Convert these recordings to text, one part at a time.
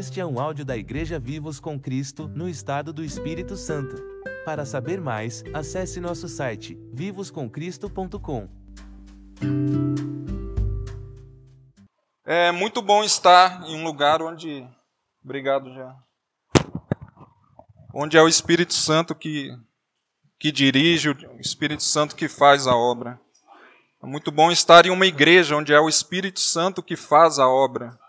Este é um áudio da Igreja Vivos com Cristo, no estado do Espírito Santo. Para saber mais, acesse nosso site vivoscomcristo.com. É muito bom estar em um lugar onde. Obrigado já. Onde é o Espírito Santo que, que dirige, o Espírito Santo que faz a obra. É muito bom estar em uma igreja onde é o Espírito Santo que faz a obra.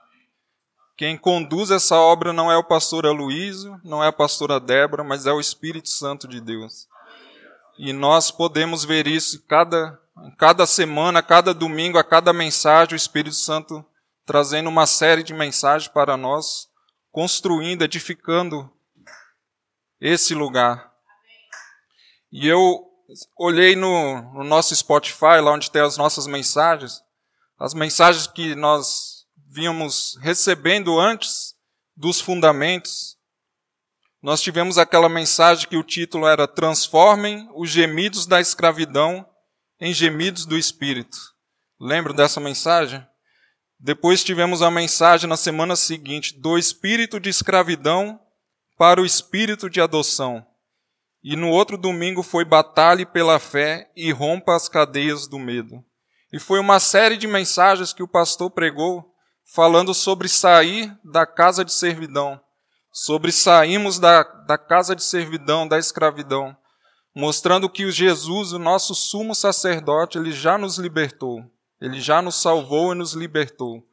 Quem conduz essa obra não é o pastor Aloísio, não é a pastora Débora, mas é o Espírito Santo de Deus. E nós podemos ver isso cada, cada semana, cada domingo, a cada mensagem, o Espírito Santo trazendo uma série de mensagens para nós, construindo, edificando esse lugar. E eu olhei no, no nosso Spotify, lá onde tem as nossas mensagens, as mensagens que nós vínhamos recebendo antes dos fundamentos, nós tivemos aquela mensagem que o título era Transformem os gemidos da escravidão em gemidos do Espírito. Lembram dessa mensagem? Depois tivemos a mensagem na semana seguinte, do espírito de escravidão para o espírito de adoção. E no outro domingo foi batalhe pela fé e rompa as cadeias do medo. E foi uma série de mensagens que o pastor pregou falando sobre sair da casa de servidão, sobre sairmos da, da casa de servidão, da escravidão, mostrando que o Jesus, o nosso sumo sacerdote, ele já nos libertou, ele já nos salvou e nos libertou.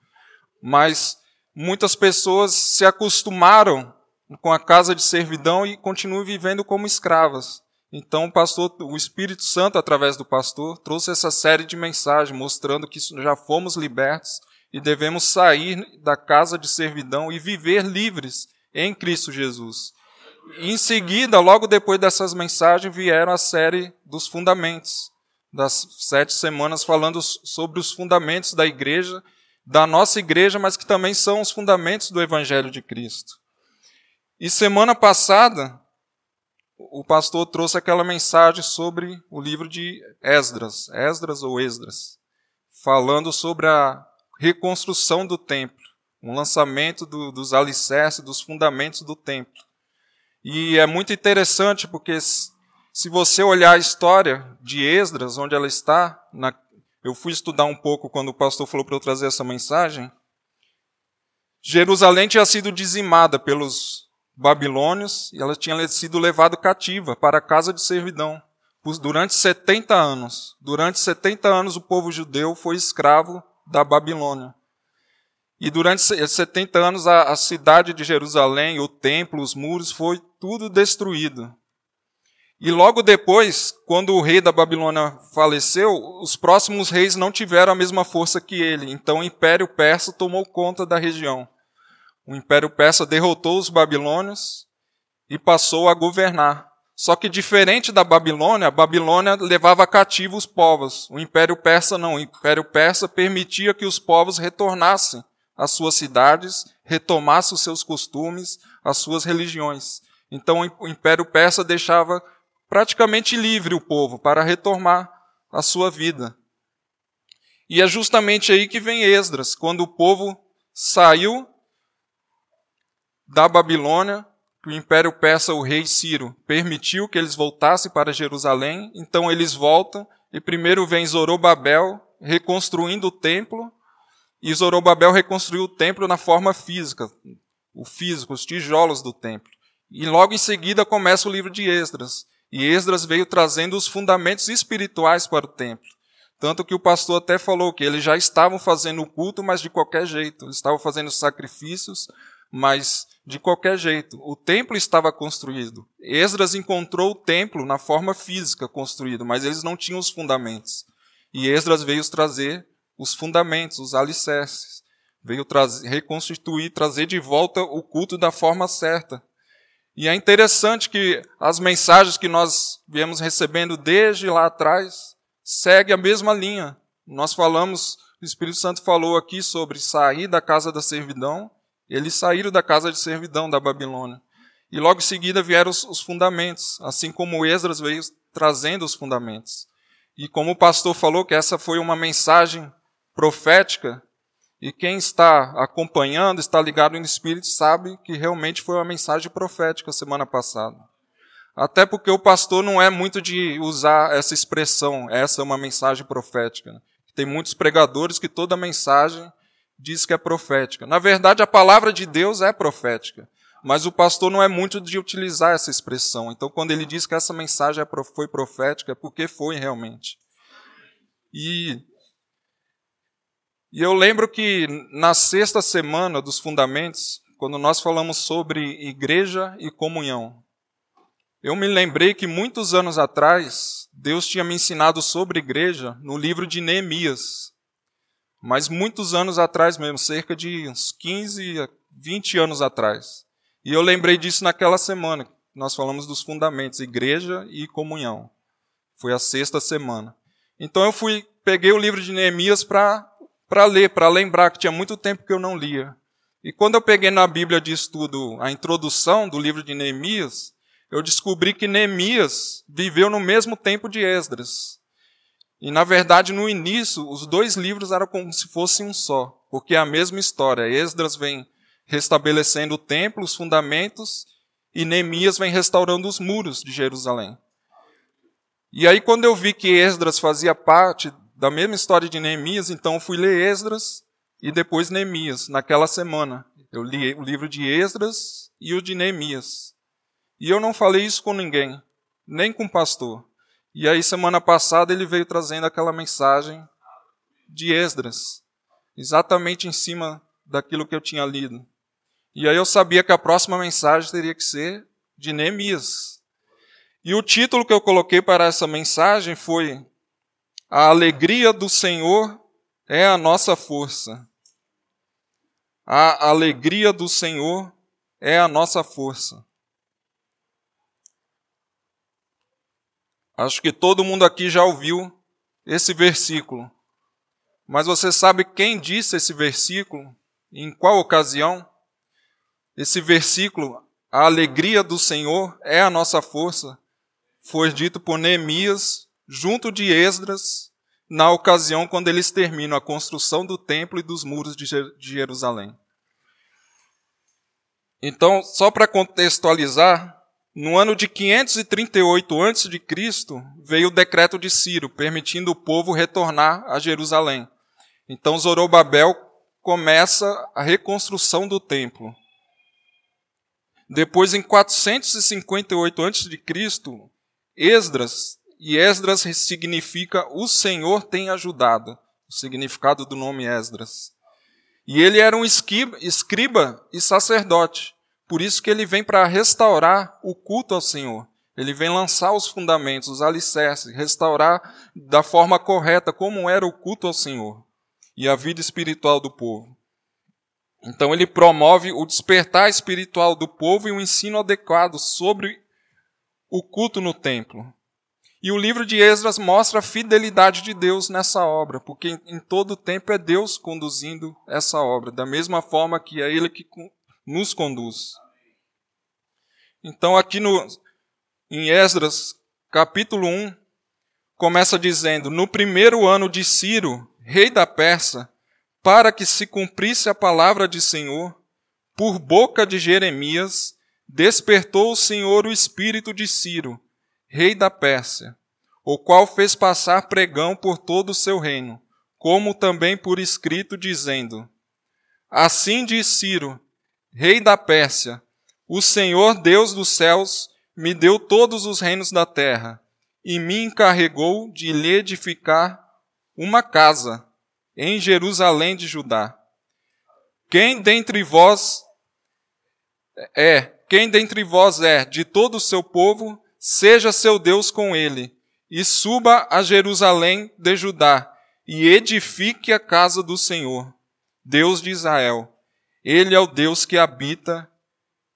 Mas muitas pessoas se acostumaram com a casa de servidão e continuam vivendo como escravas. Então o pastor, o Espírito Santo através do pastor trouxe essa série de mensagens mostrando que já fomos libertos e devemos sair da casa de servidão e viver livres em Cristo Jesus. Em seguida, logo depois dessas mensagens, vieram a série dos fundamentos, das sete semanas falando sobre os fundamentos da igreja, da nossa igreja, mas que também são os fundamentos do Evangelho de Cristo. E semana passada, o pastor trouxe aquela mensagem sobre o livro de Esdras, Esdras ou Esdras, falando sobre a reconstrução do templo, um lançamento do, dos alicerces, dos fundamentos do templo. E é muito interessante porque se você olhar a história de Esdras, onde ela está, na, eu fui estudar um pouco quando o pastor falou para eu trazer essa mensagem. Jerusalém tinha sido dizimada pelos babilônios e ela tinha sido levada cativa para a casa de servidão durante 70 anos. Durante 70 anos o povo judeu foi escravo da Babilônia. E durante 70 anos a, a cidade de Jerusalém, o templo, os muros, foi tudo destruído. E logo depois, quando o rei da Babilônia faleceu, os próximos reis não tiveram a mesma força que ele. Então o Império Persa tomou conta da região. O Império Persa derrotou os babilônios e passou a governar. Só que diferente da Babilônia, a Babilônia levava cativo os povos. O Império Persa não. O Império Persa permitia que os povos retornassem às suas cidades, retomassem os seus costumes, as suas religiões. Então o Império Persa deixava praticamente livre o povo para retomar a sua vida. E é justamente aí que vem Esdras, quando o povo saiu da Babilônia, que o Império Persa, o rei Ciro, permitiu que eles voltassem para Jerusalém, então eles voltam, e primeiro vem Zorobabel reconstruindo o templo, e Zorobabel reconstruiu o templo na forma física, o físico, os tijolos do templo. E logo em seguida começa o livro de Esdras. E Esdras veio trazendo os fundamentos espirituais para o templo. Tanto que o pastor até falou que eles já estavam fazendo o culto, mas de qualquer jeito. Eles estavam fazendo sacrifícios, mas de qualquer jeito. O templo estava construído. Esdras encontrou o templo na forma física construído, mas eles não tinham os fundamentos. E Esdras veio trazer os fundamentos, os alicerces. Veio trazer, reconstituir, trazer de volta o culto da forma certa. E é interessante que as mensagens que nós viemos recebendo desde lá atrás seguem a mesma linha. Nós falamos, o Espírito Santo falou aqui sobre sair da casa da servidão eles saíram da casa de servidão da Babilônia. E logo em seguida vieram os, os fundamentos, assim como Esdras veio trazendo os fundamentos. E como o pastor falou que essa foi uma mensagem profética, E quem está acompanhando, está ligado no Espírito, sabe que realmente foi uma mensagem profética semana passada. Até porque o pastor não é muito de usar essa expressão, essa é uma mensagem profética. Né? Tem muitos pregadores que toda mensagem diz que é profética. Na verdade, a palavra de Deus é profética. Mas o pastor não é muito de utilizar essa expressão. Então, quando ele diz que essa mensagem é foi profética, é porque foi realmente. E e eu lembro que na sexta semana dos fundamentos, quando nós falamos sobre igreja e comunhão, eu me lembrei que muitos anos atrás, Deus tinha me ensinado sobre igreja no livro de Neemias. Mas muitos anos atrás mesmo, cerca de uns 15, 20 anos atrás. E eu lembrei disso naquela semana, nós falamos dos fundamentos, igreja e comunhão. Foi a sexta semana. Então eu fui, peguei o livro de Neemias para ler, para lembrar que tinha muito tempo que eu não lia. E quando eu peguei na Bíblia de estudo a introdução do livro de Neemias, eu descobri que Neemias viveu no mesmo tempo de Esdras. E na verdade, no início, os dois livros eram como se fossem um só, porque é a mesma história. Esdras vem restabelecendo o templo, os fundamentos, e Neemias vem restaurando os muros de Jerusalém. E aí, quando eu vi que Esdras fazia parte da mesma história de Neemias, então fui ler Esdras e depois Neemias, naquela semana. Eu li o livro de Esdras e o de Neemias. E eu não falei isso com ninguém, nem com o pastor. E aí, semana passada, ele veio trazendo aquela mensagem de Esdras, exatamente em cima daquilo que eu tinha lido. E aí eu sabia que a próxima mensagem teria que ser de Neemias. E o título que eu coloquei para essa mensagem foi a alegria do Senhor é a nossa força. A alegria do Senhor é a nossa força. Acho que todo mundo aqui já ouviu esse versículo. Mas você sabe quem disse esse versículo? Em qual ocasião? Esse versículo, a alegria do Senhor é a nossa força, foi dito por Neemias junto de Esdras, na ocasião quando eles terminam a construção do templo e dos muros de Jerusalém. Então, só para contextualizar, no ano de 538 a.C., veio o decreto de Ciro, permitindo o povo retornar a Jerusalém. Então, Zorobabel começa a reconstrução do templo. Depois, em 458 a.C., Esdras e Esdras significa o Senhor tem ajudado, o significado do nome Esdras. E ele era um escriba e sacerdote, por isso que ele vem para restaurar o culto ao Senhor. Ele vem lançar os fundamentos, os alicerces, restaurar da forma correta como era o culto ao Senhor e a vida espiritual do povo. Então ele promove o despertar espiritual do povo e um ensino adequado sobre o culto no templo. E o livro de Esdras mostra a fidelidade de Deus nessa obra, porque em todo o tempo é Deus conduzindo essa obra, da mesma forma que é Ele que nos conduz. Então, aqui no, em Esdras, capítulo 1, começa dizendo: No primeiro ano de Ciro, rei da Pérsia, para que se cumprisse a palavra de Senhor, por boca de Jeremias, despertou o Senhor o espírito de Ciro rei da Pérsia, o qual fez passar pregão por todo o seu reino, como também por escrito, dizendo: Assim diz Ciro, rei da Pérsia: O Senhor Deus dos céus me deu todos os reinos da terra, e me encarregou de lhe edificar uma casa em Jerusalém de Judá. Quem dentre vós é, quem dentre vós é de todo o seu povo, seja seu Deus com ele, e suba a Jerusalém de Judá, e edifique a casa do Senhor, Deus de Israel. Ele é o Deus que habita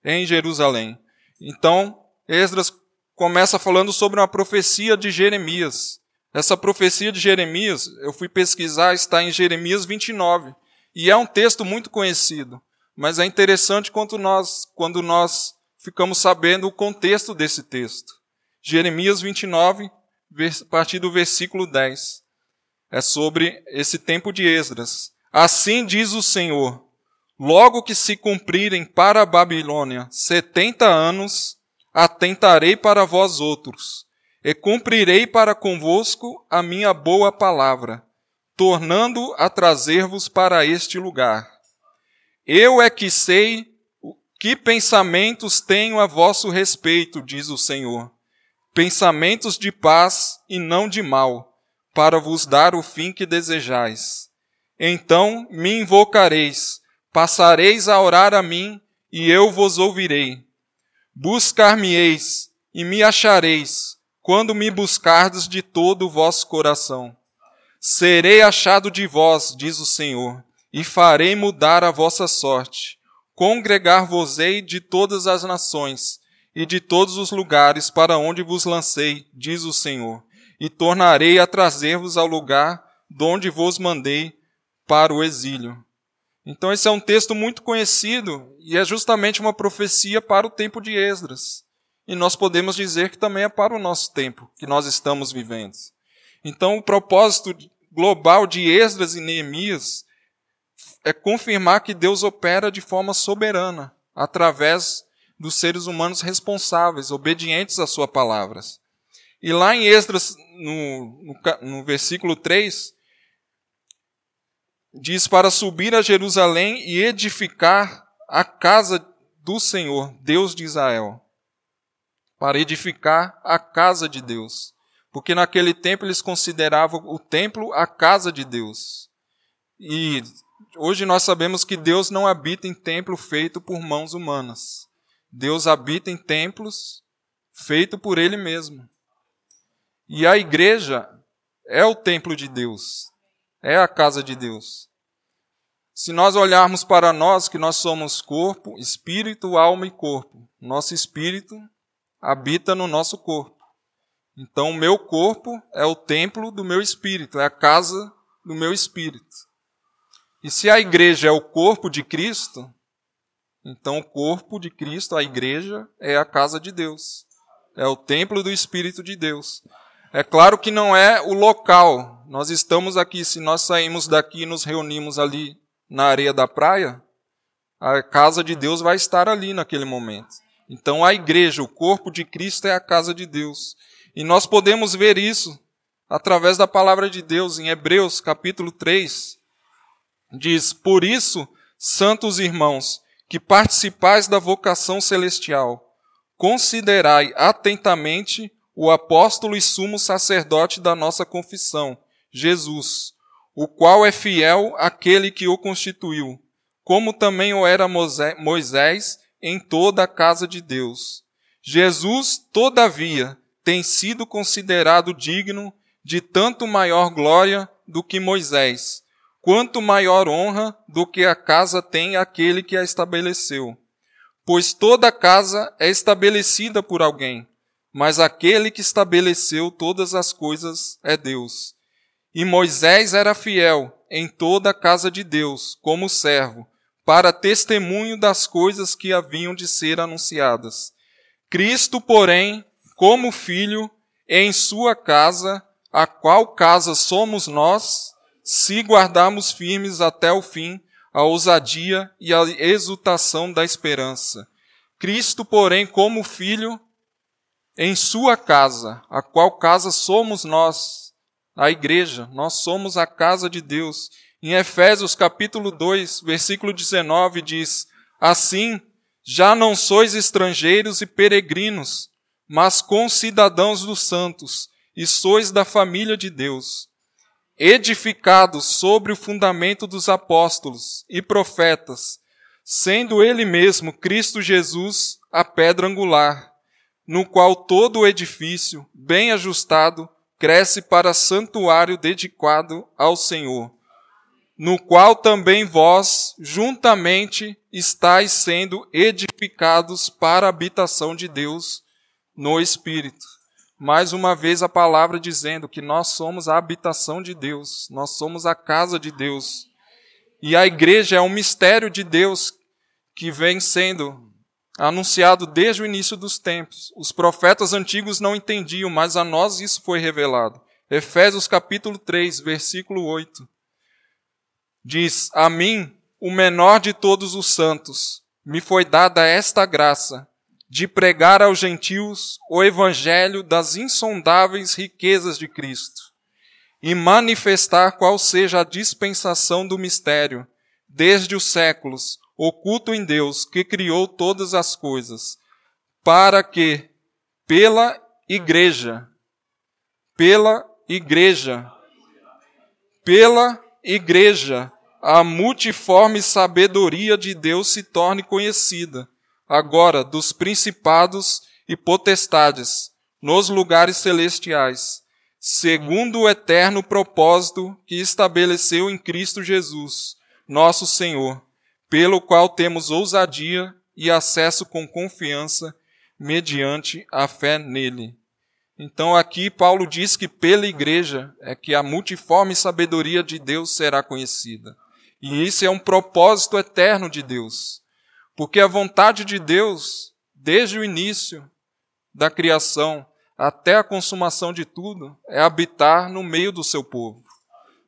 em Jerusalém. Então, Esdras começa falando sobre uma profecia de Jeremias. Essa profecia de Jeremias, eu fui pesquisar, está em Jeremias 29. E é um texto muito conhecido. Mas é interessante quando nós, quando nós ficamos sabendo o contexto desse texto. Jeremias 29, a partir do versículo 10. É sobre esse tempo de Esdras. Assim diz o Senhor: logo que se cumprirem para a Babilônia setenta anos, atentarei para vós outros, e cumprirei para convosco a minha boa palavra, tornando a trazer-vos para este lugar. Eu é que sei que pensamentos tenho a vosso respeito, diz o Senhor. Pensamentos de paz e não de mal, para vos dar o fim que desejais. Então me invocareis, passareis a orar a mim, e eu vos ouvirei. Buscar-me-eis, e me achareis, quando me buscardes de todo o vosso coração. Serei achado de vós, diz o Senhor, e farei mudar a vossa sorte. Congregar-vos-ei de todas as nações, e de todos os lugares para onde vos lancei, diz o Senhor, e tornarei a trazer-vos ao lugar donde vos mandei para o exílio. Então, esse é um texto muito conhecido e é justamente uma profecia para o tempo de Esdras. E nós podemos dizer que também é para o nosso tempo que nós estamos vivendo. Então, o propósito global de Esdras e Neemias é confirmar que Deus opera de forma soberana, através dos seres humanos responsáveis, obedientes às suas palavras. E lá em Esdras, no, no, no versículo 3, diz para subir a Jerusalém e edificar a casa do Senhor, Deus de Israel. Para edificar a casa de Deus. Porque naquele tempo eles consideravam o templo a casa de Deus. E hoje nós sabemos que Deus não habita em templo feito por mãos humanas. Deus habita em templos feito por Ele mesmo. E a igreja é o templo de Deus é a casa de Deus. Se nós olharmos para nós, que nós somos corpo, espírito, alma e corpo, nosso espírito habita no nosso corpo. Então, o meu corpo é o templo do meu espírito, é a casa do meu espírito. E se a igreja é o corpo de Cristo, então o corpo de Cristo, a igreja, é a casa de Deus, é o templo do Espírito de Deus. É claro que não é o local. Nós estamos aqui, se nós saímos daqui e nos reunimos ali na areia da praia, a casa de Deus vai estar ali naquele momento. Então a igreja, o corpo de Cristo é a casa de Deus. E nós podemos ver isso através da palavra de Deus em Hebreus capítulo 3. Diz: Por isso, santos irmãos, que participais da vocação celestial, considerai atentamente o apóstolo e sumo sacerdote da nossa confissão, Jesus, o qual é fiel àquele que o constituiu, como também o era Moisés em toda a casa de Deus. Jesus, todavia, tem sido considerado digno de tanto maior glória do que Moisés, quanto maior honra do que a casa tem aquele que a estabeleceu. Pois toda casa é estabelecida por alguém, mas aquele que estabeleceu todas as coisas é Deus. E Moisés era fiel em toda a casa de Deus, como servo, para testemunho das coisas que haviam de ser anunciadas. Cristo, porém, como filho, em sua casa, a qual casa somos nós, se guardarmos firmes até o fim a ousadia e a exultação da esperança. Cristo, porém, como filho, em sua casa, a qual casa somos nós, a igreja, nós somos a casa de Deus. Em Efésios capítulo 2, versículo 19 diz: Assim, já não sois estrangeiros e peregrinos, mas concidadãos dos santos, e sois da família de Deus, edificados sobre o fundamento dos apóstolos e profetas, sendo ele mesmo Cristo Jesus a pedra angular no qual todo o edifício, bem ajustado, cresce para santuário dedicado ao Senhor, no qual também vós, juntamente, estáis sendo edificados para a habitação de Deus no Espírito. Mais uma vez a palavra dizendo que nós somos a habitação de Deus, nós somos a casa de Deus. E a igreja é um mistério de Deus que vem sendo anunciado desde o início dos tempos. Os profetas antigos não entendiam, mas a nós isso foi revelado. Efésios capítulo 3, versículo 8. Diz: A mim, o menor de todos os santos, me foi dada esta graça de pregar aos gentios o evangelho das insondáveis riquezas de Cristo e manifestar qual seja a dispensação do mistério, desde os séculos, oculto em Deus, que criou todas as coisas, para que, pela igreja, pela igreja, pela igreja, a multiforme sabedoria de Deus se torne conhecida, agora dos principados e potestades, nos lugares celestiais, segundo o eterno propósito que estabeleceu em Cristo Jesus, nosso Senhor, pelo qual temos ousadia e acesso com confiança mediante a fé nele. Então aqui Paulo diz que pela igreja é que a multiforme sabedoria de Deus será conhecida. E isso é um propósito eterno de Deus. Porque a vontade de Deus, desde o início da criação até a consumação de tudo, é habitar no meio do seu povo.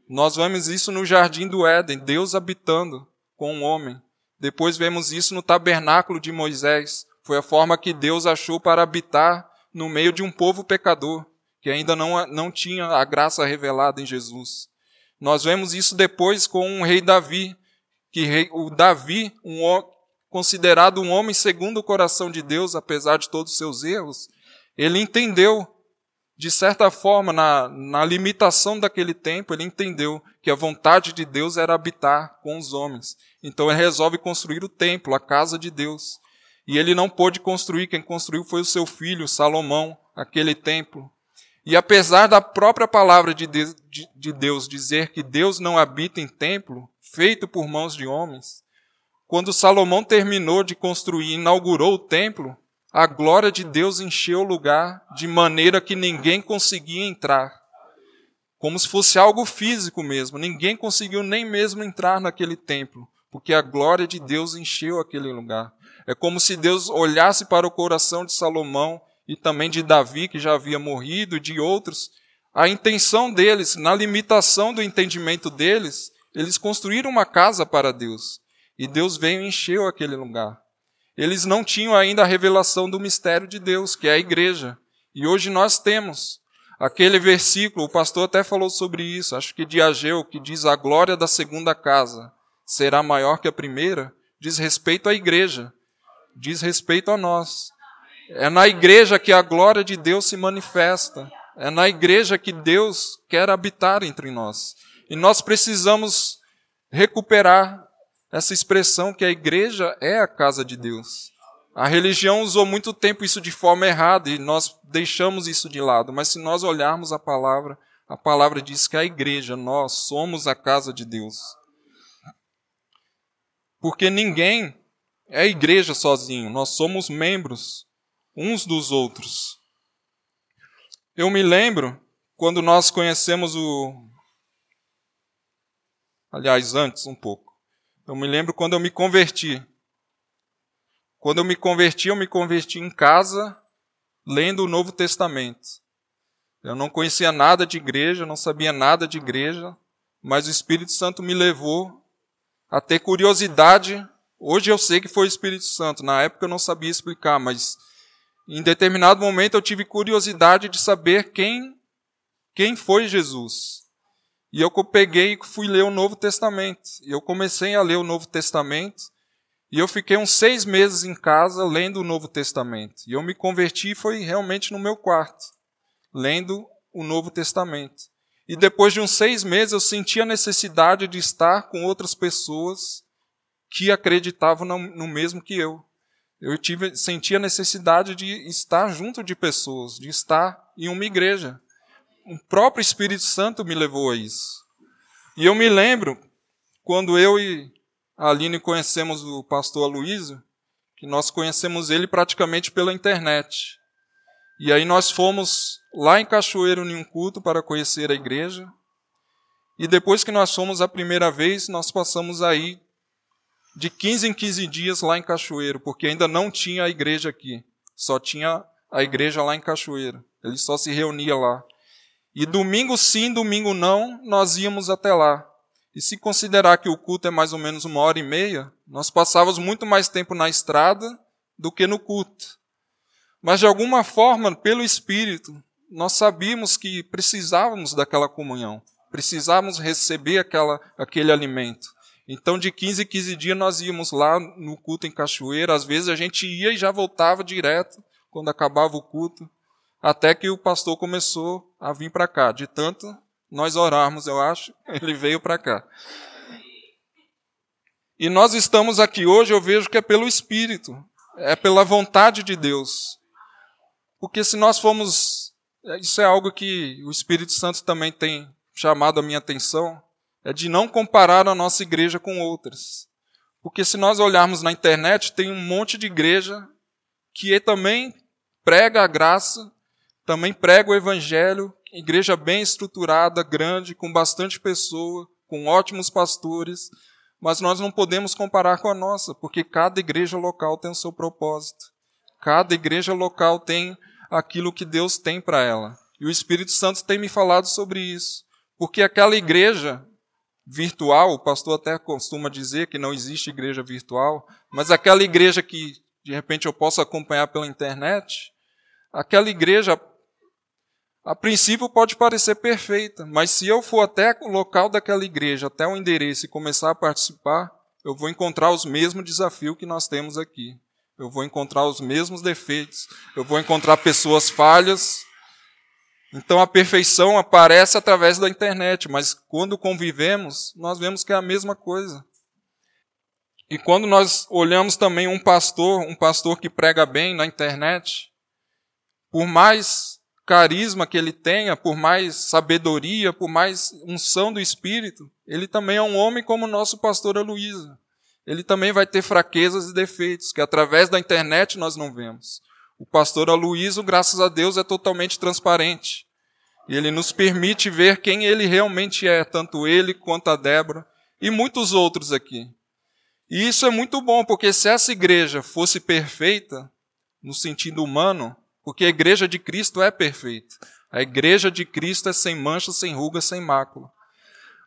Nós vemos isso no jardim do Éden, Deus habitando com o homem. Depois vemos isso no tabernáculo de Moisés. Foi a forma que Deus achou para habitar no meio de um povo pecador, que ainda não, não tinha a graça revelada em Jesus. Nós vemos isso depois com o rei Davi, que rei, o Davi, um, considerado um homem segundo o coração de Deus, apesar de todos os seus erros, ele entendeu, de certa forma, na, na limitação daquele tempo, ele entendeu que a vontade de Deus era habitar com os homens. Então ele resolve construir o templo, a casa de Deus. E ele não pôde construir, quem construiu foi o seu filho, Salomão, aquele templo. E apesar da própria palavra de Deus dizer que Deus não habita em templo, feito por mãos de homens, quando Salomão terminou de construir e inaugurou o templo, a glória de Deus encheu o lugar de maneira que ninguém conseguia entrar. Como se fosse algo físico mesmo. Ninguém conseguiu nem mesmo entrar naquele templo, porque a glória de Deus encheu aquele lugar. É como se Deus olhasse para o coração de Salomão e também de Davi, que já havia morrido, e de outros. A intenção deles, na limitação do entendimento deles, eles construíram uma casa para Deus. E Deus veio e encheu aquele lugar. Eles não tinham ainda a revelação do mistério de Deus, que é a igreja. E hoje nós temos. Aquele versículo, o pastor até falou sobre isso, acho que de Ageu, que diz: A glória da segunda casa será maior que a primeira, diz respeito à igreja diz respeito a nós. É na igreja que a glória de Deus se manifesta. É na igreja que Deus quer habitar entre nós. E nós precisamos recuperar essa expressão que a igreja é a casa de Deus. A religião usou muito tempo isso de forma errada e nós deixamos isso de lado. Mas se nós olharmos a palavra, a palavra diz que a igreja, nós somos a casa de Deus. Porque ninguém é igreja sozinho, nós somos membros uns dos outros. Eu me lembro quando nós conhecemos o. Aliás, antes um pouco. Eu me lembro quando eu me converti. Quando eu me converti, eu me converti em casa, lendo o Novo Testamento. Eu não conhecia nada de igreja, não sabia nada de igreja, mas o Espírito Santo me levou a ter curiosidade Hoje eu sei que foi o Espírito Santo. Na época eu não sabia explicar, mas em determinado momento eu tive curiosidade de saber quem quem foi Jesus. E eu peguei e fui ler o Novo Testamento. E eu comecei a ler o Novo Testamento. E eu fiquei uns seis meses em casa lendo o Novo Testamento. E eu me converti foi realmente no meu quarto, lendo o Novo Testamento. E depois de uns seis meses eu senti a necessidade de estar com outras pessoas que acreditavam no, mesmo que eu. Eu tive, senti a necessidade de estar junto de pessoas, de estar em uma igreja. O próprio Espírito Santo me levou a isso. E eu me lembro, quando eu e a Aline conhecemos o pastor Aloysio, que nós conhecemos ele praticamente pela internet. E aí nós fomos lá em Cachoeiro em um culto para conhecer a igreja. E depois que nós fomos a primeira vez, nós passamos aí de 15 em 15 dias lá em Cachoeiro, porque ainda não tinha a igreja aqui. Só tinha a igreja lá em Cachoeiro. Ele só se reunia lá. E domingo sim, domingo não, nós íamos até lá. E se considerar que o culto é mais ou menos uma hora e meia, nós passávamos muito mais tempo na estrada do que no culto. Mas de alguma forma, pelo Espírito, nós sabíamos que precisávamos daquela comunhão, precisávamos receber aquela, aquele alimento. Então, de 15 em 15 dias, nós íamos lá no culto em Cachoeira. Às vezes a gente ia e já voltava direto, quando acabava o culto, até que o pastor começou a vir para cá. De tanto nós orarmos, eu acho, ele veio para cá. E nós estamos aqui hoje, eu vejo que é pelo Espírito, é pela vontade de Deus. Porque se nós formos. Isso é algo que o Espírito Santo também tem chamado a minha atenção é de não comparar a nossa igreja com outras. Porque se nós olharmos na internet, tem um monte de igreja que também prega a graça, também prega o evangelho, igreja bem estruturada, grande, com bastante pessoa, com ótimos pastores, mas nós não podemos comparar com a nossa, porque cada igreja local tem o seu propósito. Cada igreja local tem aquilo que Deus tem para ela. E o Espírito Santo tem me falado sobre isso. Porque aquela igreja virtual, o pastor até costuma dizer que não existe igreja virtual, mas aquela igreja que de repente eu posso acompanhar pela internet, aquela igreja a princípio pode parecer perfeita, mas se eu for até o local daquela igreja, até o endereço e começar a participar, eu vou encontrar os mesmos desafios que nós temos aqui. Eu vou encontrar os mesmos defeitos, eu vou encontrar pessoas falhas, então a perfeição aparece através da internet, mas quando convivemos, nós vemos que é a mesma coisa. E quando nós olhamos também um pastor, um pastor que prega bem na internet, por mais carisma que ele tenha, por mais sabedoria, por mais unção do Espírito, ele também é um homem como o nosso pastor Aloysio. Ele também vai ter fraquezas e defeitos, que através da internet nós não vemos. O pastor Aloysio, graças a Deus, é totalmente transparente. E ele nos permite ver quem ele realmente é, tanto ele quanto a Débora e muitos outros aqui. E isso é muito bom, porque se essa igreja fosse perfeita, no sentido humano, porque a igreja de Cristo é perfeita. A igreja de Cristo é sem mancha, sem ruga, sem mácula.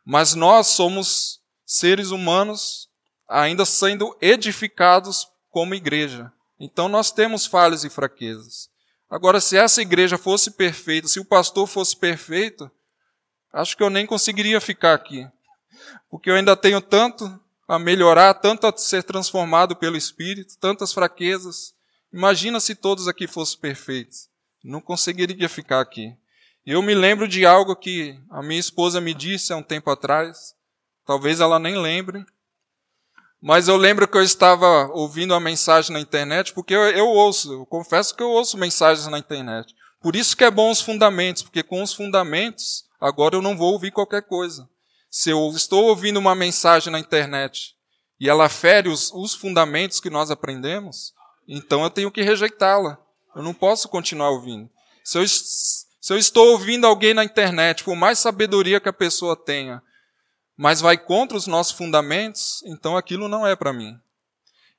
Mas nós somos seres humanos ainda sendo edificados como igreja. Então nós temos falhas e fraquezas. Agora, se essa igreja fosse perfeita, se o pastor fosse perfeito, acho que eu nem conseguiria ficar aqui. Porque eu ainda tenho tanto a melhorar, tanto a ser transformado pelo Espírito, tantas fraquezas. Imagina se todos aqui fossem perfeitos. Não conseguiria ficar aqui. E eu me lembro de algo que a minha esposa me disse há um tempo atrás. Talvez ela nem lembre. Mas eu lembro que eu estava ouvindo uma mensagem na internet, porque eu, eu ouço, eu confesso que eu ouço mensagens na internet. Por isso que é bom os fundamentos, porque com os fundamentos, agora eu não vou ouvir qualquer coisa. Se eu estou ouvindo uma mensagem na internet e ela fere os, os fundamentos que nós aprendemos, então eu tenho que rejeitá-la. Eu não posso continuar ouvindo. Se eu, se eu estou ouvindo alguém na internet, por mais sabedoria que a pessoa tenha, mas vai contra os nossos fundamentos, então aquilo não é para mim.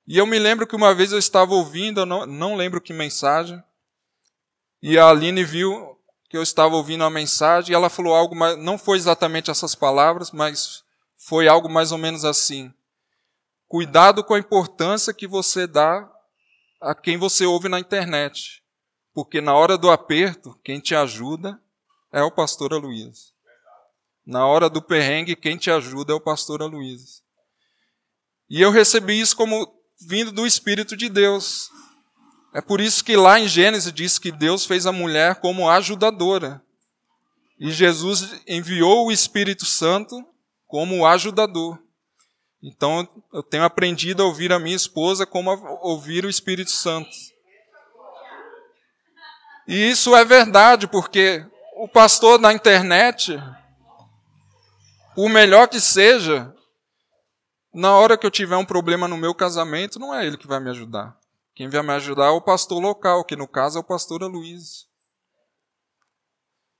E eu me lembro que uma vez eu estava ouvindo, eu não, não lembro que mensagem, e a Aline viu que eu estava ouvindo a mensagem, e ela falou algo, não foi exatamente essas palavras, mas foi algo mais ou menos assim. Cuidado com a importância que você dá a quem você ouve na internet, porque na hora do aperto, quem te ajuda é o pastor Aloysio. Na hora do perrengue, quem te ajuda é o pastor Aloysio. E eu recebi isso como vindo do Espírito de Deus. É por isso que lá em Gênesis diz que Deus fez a mulher como ajudadora. E Jesus enviou o Espírito Santo como ajudador. Então eu tenho aprendido a ouvir a minha esposa como ouvir o Espírito Santo. E isso é verdade, porque o pastor na internet, por melhor que seja, na hora que eu tiver um problema no meu casamento, não é ele que vai me ajudar. Quem vai me ajudar é o pastor local, que no caso é o pastor Luiz.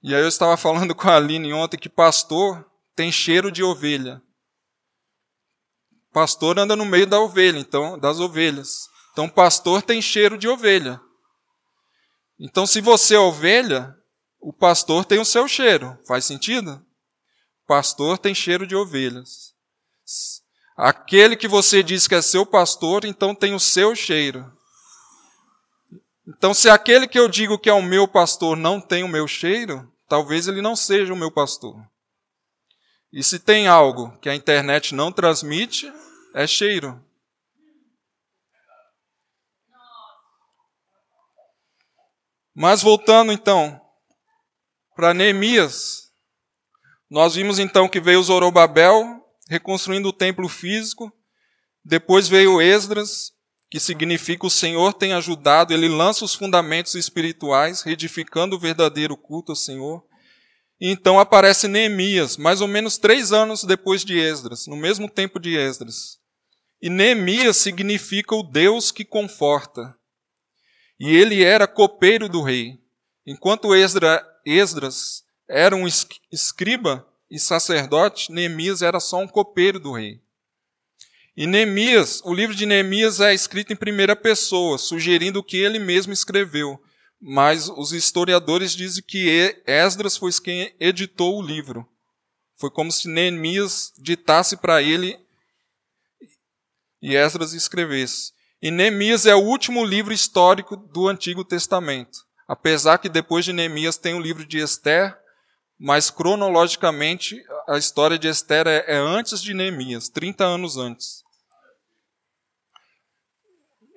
E aí eu estava falando com a Aline ontem que pastor tem cheiro de ovelha. Pastor anda no meio da ovelha, então das ovelhas. Então pastor tem cheiro de ovelha. Então se você é ovelha, o pastor tem o seu cheiro. Faz sentido? pastor tem cheiro de ovelhas. Aquele que você diz que é seu pastor, então tem o seu cheiro. Então, se aquele que eu digo que é o meu pastor não tem o meu cheiro, talvez ele não seja o meu pastor. E se tem algo que a internet não transmite, é cheiro. Mas voltando então para Neemias, nós vimos então que veio Zorobabel reconstruindo o templo físico, depois veio Esdras, que significa o Senhor tem ajudado, ele lança os fundamentos espirituais, reedificando o verdadeiro culto ao Senhor. E então aparece Neemias, mais ou menos três anos depois de Esdras, no mesmo tempo de Esdras. E Neemias significa o Deus que conforta. E ele era copeiro do rei. Enquanto Esdras era um escriba e sacerdote, Neemias era só um copeiro do rei. E Neemias, o livro de Neemias é escrito em primeira pessoa, sugerindo que ele mesmo escreveu. Mas os historiadores dizem que Esdras foi quem editou o livro. Foi como se Neemias ditasse para ele e Esdras escrevesse. E Neemias é o último livro histórico do Antigo Testamento. Apesar que depois de Neemias tem o livro de Esther, mas cronologicamente a história de Esther é, é antes de Neemias, 30 anos antes.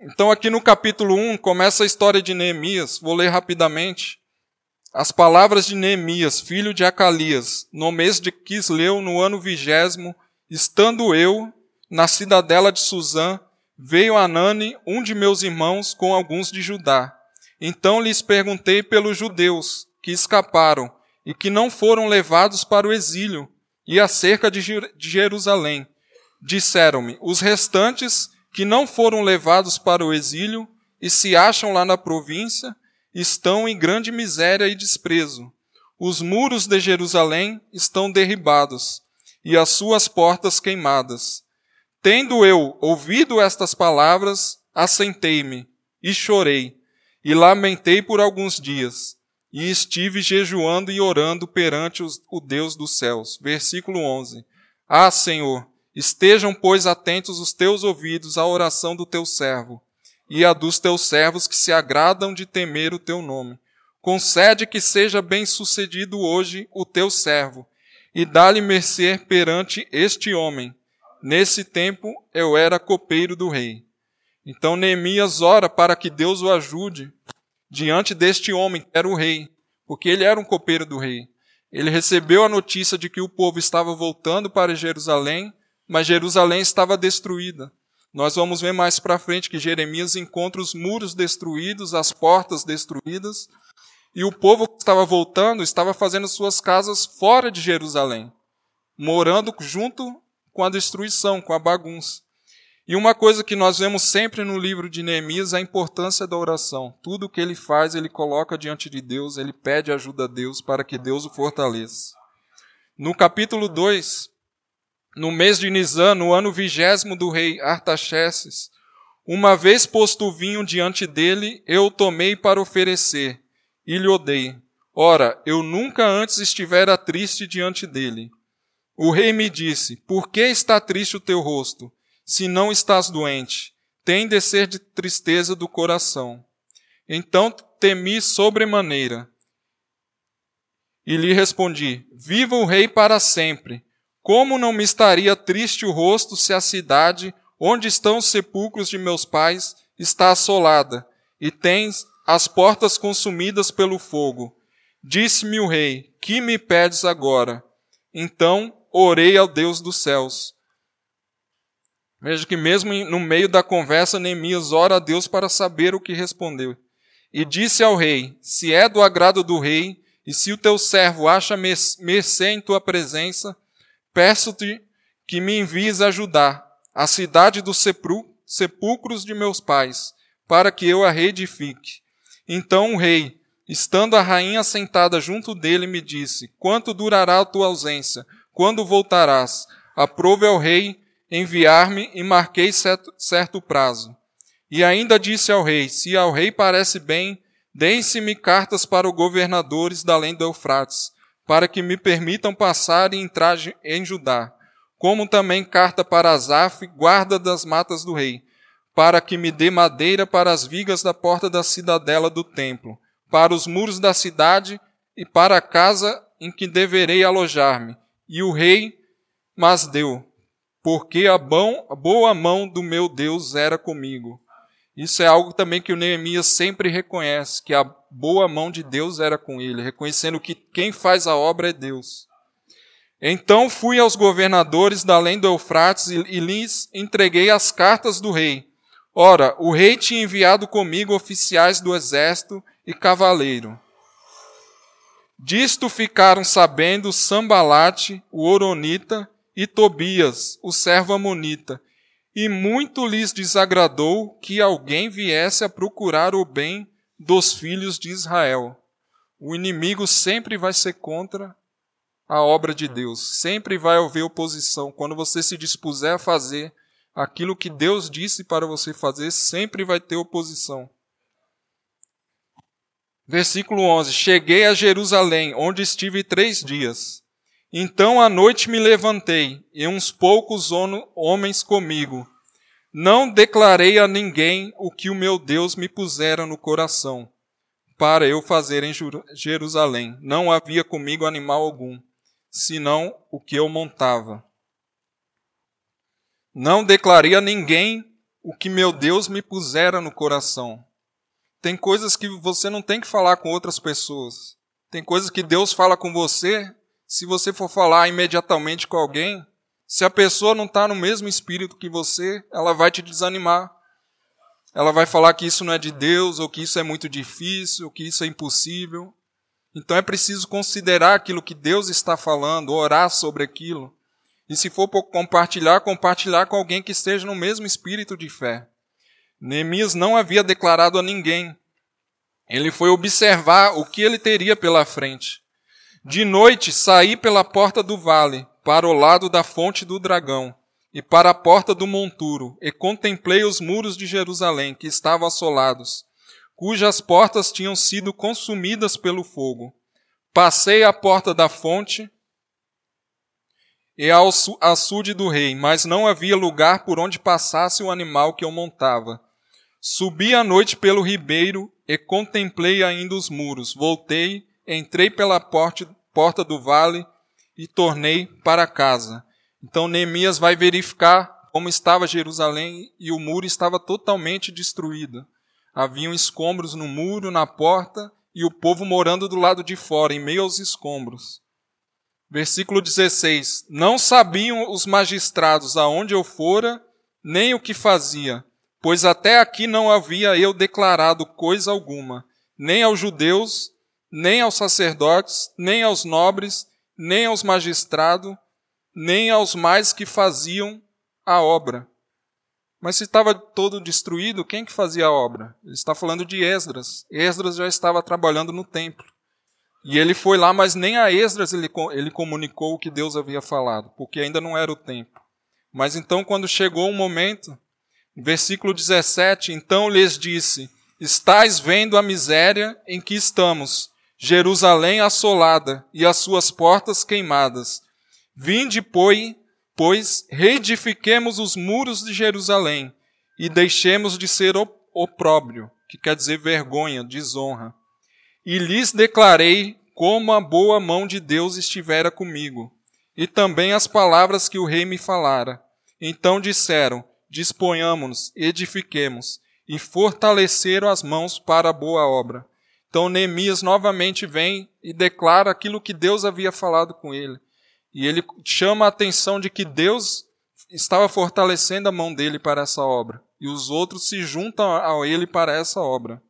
Então, aqui no capítulo 1, começa a história de Neemias. Vou ler rapidamente. As palavras de Neemias, filho de Acalias, no mês de Quisleu, no ano vigésimo, estando eu na cidadela de Suzã, veio Anani, um de meus irmãos, com alguns de Judá. Então lhes perguntei pelos judeus que escaparam e que não foram levados para o exílio e acerca de Jerusalém. Disseram-me: os restantes que não foram levados para o exílio e se acham lá na província estão em grande miséria e desprezo. Os muros de Jerusalém estão derribados e as suas portas queimadas. Tendo eu ouvido estas palavras, assentei-me e chorei, e lamentei por alguns dias, e estive jejuando e orando perante os, o Deus dos céus. Versículo 11. Ah, Senhor, estejam, pois, atentos os teus ouvidos à oração do teu servo, e a dos teus servos que se agradam de temer o teu nome. Concede que seja bem sucedido hoje o teu servo, e dá-lhe mercê perante este homem, Nesse tempo eu era copeiro do rei. Então Neemias ora para que Deus o ajude diante deste homem que era o rei, porque ele era um copeiro do rei. Ele recebeu a notícia de que o povo estava voltando para Jerusalém, mas Jerusalém estava destruída. Nós vamos ver mais para frente que Jeremias encontra os muros destruídos, as portas destruídas, e o povo que estava voltando estava fazendo suas casas fora de Jerusalém, morando junto com a destruição, com a bagunça. E uma coisa que nós vemos sempre no livro de Neemias é a importância da oração. Tudo o que ele faz, ele coloca diante de Deus, ele pede ajuda a Deus para que Deus o fortaleça. No capítulo 2, no mês de Nisan, no ano vigésimo do rei Artaxerxes, uma vez posto o vinho diante dele, eu o tomei para oferecer, e lhe odei. Ora, eu nunca antes estivera triste diante dele. O rei me disse: Por que está triste o teu rosto, se não estás doente? Tem de ser de tristeza do coração. Então temi sobremaneira. E lhe respondi: Viva o rei para sempre. Como não me estaria triste o rosto se a cidade onde estão os sepulcros de meus pais está assolada e tens as portas consumidas pelo fogo? Disse-me o rei: Que me pedes agora? Então orei ao Deus dos céus. Veja que mesmo no meio da conversa, Neemias ora a Deus para saber o que respondeu. E disse ao rei: Se é do agrado do rei, e se o teu servo acha mercê em tua presença, peço-te que me envies ajudar a cidade dos sepulcros de meus pais, para que eu a reedifique. Então o rei, estando a rainha sentada junto dele, me disse: Quanto durará a tua ausência? Quando voltarás? Aprove ao rei enviar-me e marquei certo, certo prazo. E ainda disse ao rei: Se ao rei parece bem, deem-se-me cartas para os governadores da além do Eufrates, para que me permitam passar e entrar em Judá, como também carta para Asaf, guarda das matas do rei, para que me dê madeira para as vigas da porta da cidadela do templo, para os muros da cidade e para a casa em que deverei alojar-me. E o rei mas deu, porque a, bom, a boa mão do meu Deus era comigo. Isso é algo também que o Neemias sempre reconhece, que a boa mão de Deus era com ele, reconhecendo que quem faz a obra é Deus. Então fui aos governadores da além do Eufrates e, e lhes entreguei as cartas do rei. Ora, o rei tinha enviado comigo oficiais do exército e cavaleiro. Disto ficaram sabendo Sambalate, o Oronita, e Tobias, o servo amonita, e muito lhes desagradou que alguém viesse a procurar o bem dos filhos de Israel. O inimigo sempre vai ser contra a obra de Deus, sempre vai haver oposição. Quando você se dispuser a fazer aquilo que Deus disse para você fazer, sempre vai ter oposição. Versículo 11: Cheguei a Jerusalém, onde estive três dias. Então à noite me levantei, e uns poucos homens comigo. Não declarei a ninguém o que o meu Deus me pusera no coração, para eu fazer em Jerusalém. Não havia comigo animal algum, senão o que eu montava. Não declarei a ninguém o que meu Deus me pusera no coração. Tem coisas que você não tem que falar com outras pessoas. Tem coisas que Deus fala com você se você for falar imediatamente com alguém, se a pessoa não está no mesmo espírito que você, ela vai te desanimar. Ela vai falar que isso não é de Deus, ou que isso é muito difícil, ou que isso é impossível. Então é preciso considerar aquilo que Deus está falando, orar sobre aquilo. E se for compartilhar, compartilhar com alguém que esteja no mesmo espírito de fé. Neemias não havia declarado a ninguém. Ele foi observar o que ele teria pela frente. De noite saí pela porta do vale, para o lado da fonte do dragão, e para a porta do monturo, e contemplei os muros de Jerusalém, que estavam assolados, cujas portas tinham sido consumidas pelo fogo. Passei à porta da fonte e ao açude do rei, mas não havia lugar por onde passasse o animal que eu montava. Subi à noite pelo ribeiro e contemplei ainda os muros. Voltei entrei pela porta, porta do vale e tornei para casa. Então Neemias vai verificar como estava Jerusalém e o muro estava totalmente destruído. Haviam escombros no muro, na porta, e o povo morando do lado de fora, em meio aos escombros. Versículo 16: Não sabiam os magistrados aonde eu fora, nem o que fazia, pois até aqui não havia eu declarado coisa alguma, nem aos judeus, nem aos sacerdotes, nem aos nobres, nem aos magistrados, nem aos mais que faziam a obra. Mas se estava todo destruído, quem que fazia a obra? Ele está falando de Esdras. Esdras já estava trabalhando no templo. E ele foi lá, mas nem a Esdras ele, ele comunicou o que Deus havia falado, porque ainda não era o tempo. Mas então, quando chegou o momento, versículo 17, então lhes disse: Estais vendo a miséria em que estamos, Jerusalém assolada e as suas portas queimadas. Vinde, pois, pois reedifiquemos os muros de Jerusalém e deixemos de ser opróbrio, que quer dizer vergonha, desonra. E lhes declarei como a boa mão de Deus estivera comigo, e também as palavras que o rei me falara. Então disseram: Disponhamos-nos, edifiquemos, e fortaleceram as mãos para a boa obra. Então Neemias novamente vem e declara aquilo que Deus havia falado com ele. E ele chama a atenção de que Deus estava fortalecendo a mão dele para essa obra. E os outros se juntam a ele para essa obra.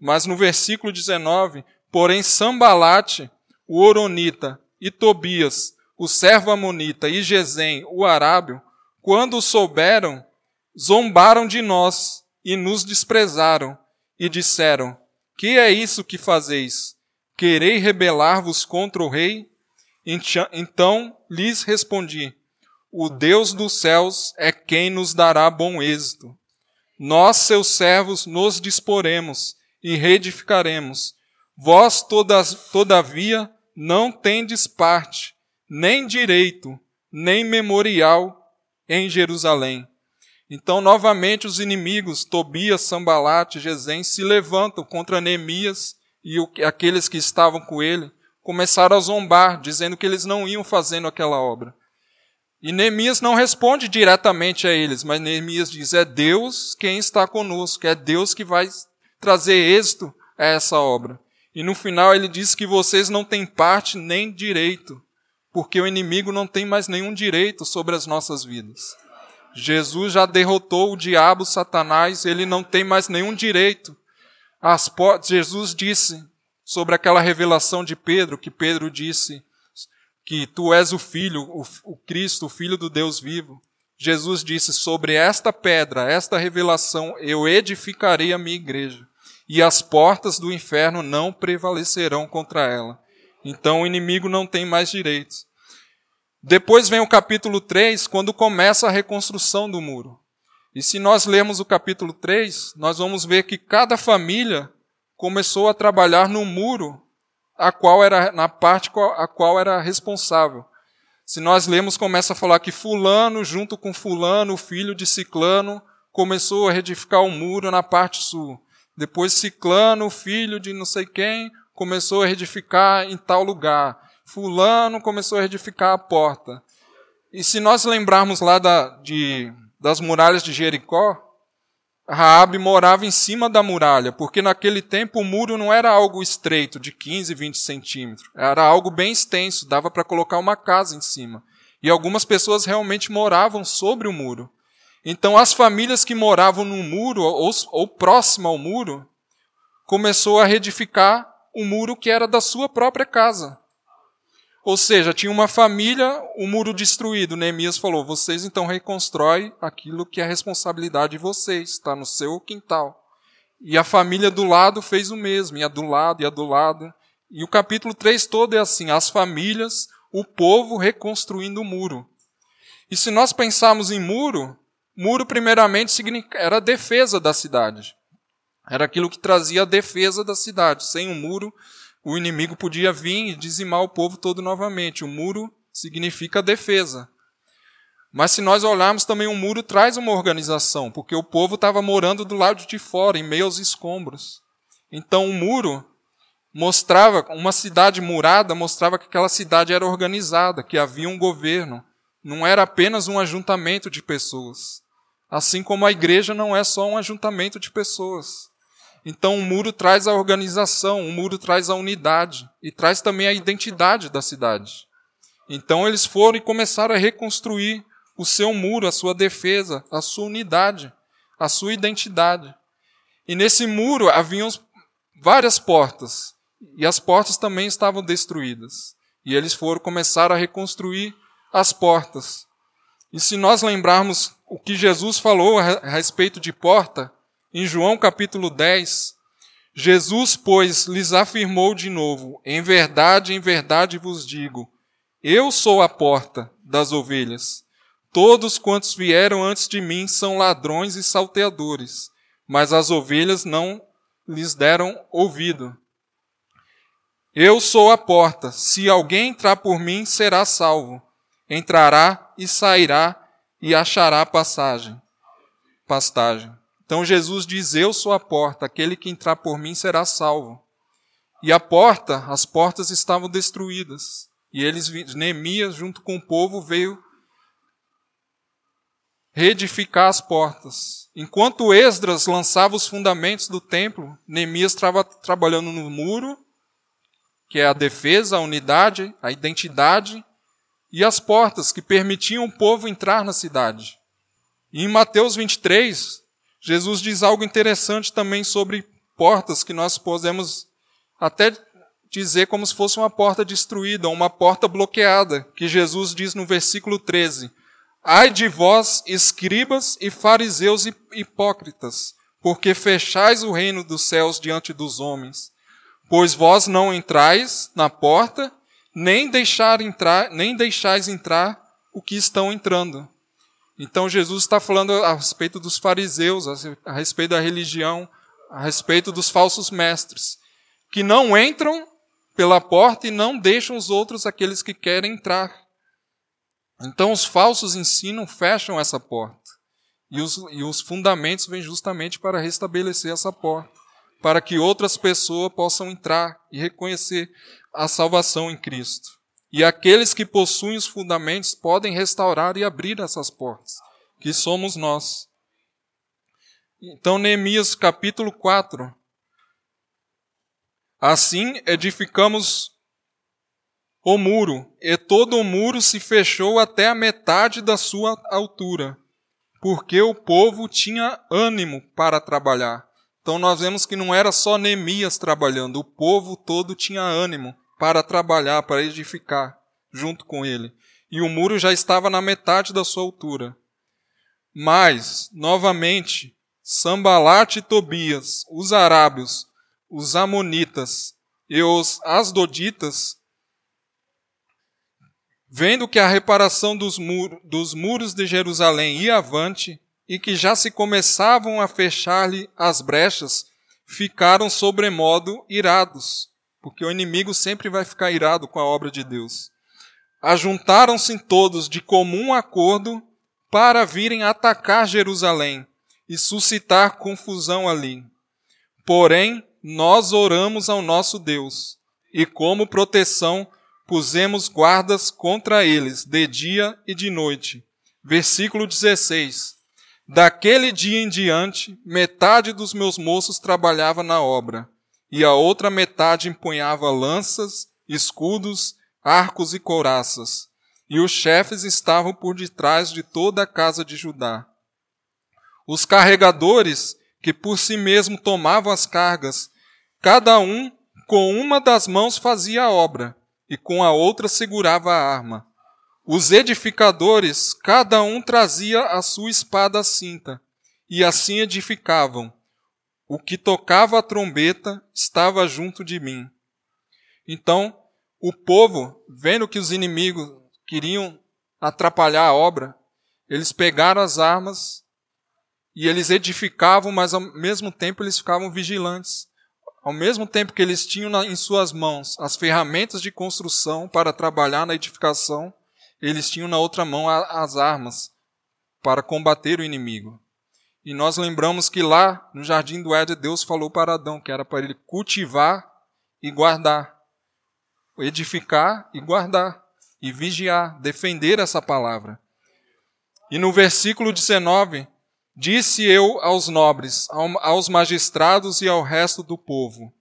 Mas no versículo 19, porém Sambalate, o Oronita, e Tobias, o servo Amonita, e Gesem, o Arábio, quando souberam, zombaram de nós e nos desprezaram, e disseram, que é isso que fazeis? Querei rebelar-vos contra o rei? Então lhes respondi: O Deus dos céus é quem nos dará bom êxito. Nós, seus servos, nos disporemos e reedificaremos. Vós, todavia, não tendes parte, nem direito, nem memorial em Jerusalém. Então, novamente, os inimigos, Tobias, Sambalate, Gesem, se levantam contra Neemias e aqueles que estavam com ele, começaram a zombar, dizendo que eles não iam fazendo aquela obra. E Neemias não responde diretamente a eles, mas Neemias diz: é Deus quem está conosco, é Deus que vai trazer êxito a essa obra. E no final ele diz que vocês não têm parte nem direito, porque o inimigo não tem mais nenhum direito sobre as nossas vidas. Jesus já derrotou o diabo, Satanás, ele não tem mais nenhum direito. As Jesus disse sobre aquela revelação de Pedro, que Pedro disse: que tu és o Filho, o, o Cristo, o Filho do Deus vivo. Jesus disse: Sobre esta pedra, esta revelação, eu edificarei a minha igreja, e as portas do inferno não prevalecerão contra ela. Então o inimigo não tem mais direitos. Depois vem o capítulo 3, quando começa a reconstrução do muro. E se nós lermos o capítulo 3, nós vamos ver que cada família começou a trabalhar no muro a qual era na parte a qual era responsável. Se nós lemos, começa a falar que fulano, junto com fulano, filho de Ciclano, começou a reedificar o muro na parte sul. Depois Ciclano, filho de não sei quem, começou a reedificar em tal lugar. Fulano começou a reedificar a porta. E se nós lembrarmos lá da, de, das muralhas de Jericó, Raabe morava em cima da muralha, porque naquele tempo o muro não era algo estreito, de 15, 20 centímetros. Era algo bem extenso, dava para colocar uma casa em cima. E algumas pessoas realmente moravam sobre o muro. Então as famílias que moravam no muro, ou, ou próximo ao muro, começou a reedificar o muro que era da sua própria casa. Ou seja, tinha uma família, o um muro destruído. Neemias falou: vocês então reconstroem aquilo que é responsabilidade de vocês, está no seu quintal. E a família do lado fez o mesmo, e a do lado, e a do lado. E o capítulo 3 todo é assim: as famílias, o povo reconstruindo o muro. E se nós pensarmos em muro, muro primeiramente era a defesa da cidade. Era aquilo que trazia a defesa da cidade. Sem um muro, o inimigo podia vir e dizimar o povo todo novamente. O muro significa defesa. Mas se nós olharmos também, o muro traz uma organização, porque o povo estava morando do lado de fora, em meio aos escombros. Então o muro mostrava, uma cidade murada mostrava que aquela cidade era organizada, que havia um governo. Não era apenas um ajuntamento de pessoas. Assim como a igreja não é só um ajuntamento de pessoas. Então o muro traz a organização, o muro traz a unidade e traz também a identidade da cidade. Então eles foram e começaram a reconstruir o seu muro, a sua defesa, a sua unidade, a sua identidade. E nesse muro haviam várias portas, e as portas também estavam destruídas. E eles foram começar a reconstruir as portas. E se nós lembrarmos o que Jesus falou a respeito de porta, em João capítulo 10, Jesus, pois, lhes afirmou de novo: Em verdade, em verdade vos digo, eu sou a porta das ovelhas. Todos quantos vieram antes de mim são ladrões e salteadores, mas as ovelhas não lhes deram ouvido. Eu sou a porta. Se alguém entrar por mim, será salvo. Entrará e sairá e achará passagem. Pastagem. Então Jesus diz: Eu sou a porta, aquele que entrar por mim será salvo. E a porta, as portas estavam destruídas. E eles, Neemias, junto com o povo, veio reedificar as portas. Enquanto Esdras lançava os fundamentos do templo, Neemias estava trabalhando no muro, que é a defesa, a unidade, a identidade, e as portas que permitiam o povo entrar na cidade. E em Mateus 23, Jesus diz algo interessante também sobre portas que nós podemos até dizer como se fosse uma porta destruída, uma porta bloqueada, que Jesus diz no versículo 13: Ai de vós, escribas e fariseus hipócritas, porque fechais o reino dos céus diante dos homens. Pois vós não entrais na porta, nem deixar entrar, nem deixais entrar o que estão entrando. Então Jesus está falando a respeito dos fariseus, a respeito da religião, a respeito dos falsos mestres, que não entram pela porta e não deixam os outros, aqueles que querem entrar. Então os falsos ensinam fecham essa porta. E os, e os fundamentos vêm justamente para restabelecer essa porta, para que outras pessoas possam entrar e reconhecer a salvação em Cristo. E aqueles que possuem os fundamentos podem restaurar e abrir essas portas, que somos nós. Então, Neemias capítulo 4. Assim edificamos o muro, e todo o muro se fechou até a metade da sua altura, porque o povo tinha ânimo para trabalhar. Então nós vemos que não era só Neemias trabalhando, o povo todo tinha ânimo para trabalhar, para edificar junto com ele. E o muro já estava na metade da sua altura. Mas, novamente, Sambalate e Tobias, os arábios, os amonitas e os asdoditas Vendo que a reparação dos, dos muros de Jerusalém ia avante e que já se começavam a fechar-lhe as brechas, ficaram sobremodo irados, porque o inimigo sempre vai ficar irado com a obra de Deus. Ajuntaram-se todos de comum acordo para virem atacar Jerusalém e suscitar confusão ali. Porém, nós oramos ao nosso Deus, e como proteção pusemos guardas contra eles, de dia e de noite. Versículo 16. Daquele dia em diante, metade dos meus moços trabalhava na obra, e a outra metade empunhava lanças, escudos, arcos e couraças. E os chefes estavam por detrás de toda a casa de Judá. Os carregadores, que por si mesmo tomavam as cargas, cada um com uma das mãos fazia a obra, e com a outra segurava a arma. Os edificadores, cada um trazia a sua espada à cinta, e assim edificavam. O que tocava a trombeta estava junto de mim. Então, o povo, vendo que os inimigos queriam atrapalhar a obra, eles pegaram as armas e eles edificavam, mas ao mesmo tempo eles ficavam vigilantes ao mesmo tempo que eles tinham em suas mãos as ferramentas de construção para trabalhar na edificação, eles tinham na outra mão as armas para combater o inimigo. E nós lembramos que lá no jardim do Éden, Deus falou para Adão que era para ele cultivar e guardar, edificar e guardar, e vigiar, defender essa palavra. E no versículo 19, Disse eu aos nobres, aos magistrados e ao resto do povo: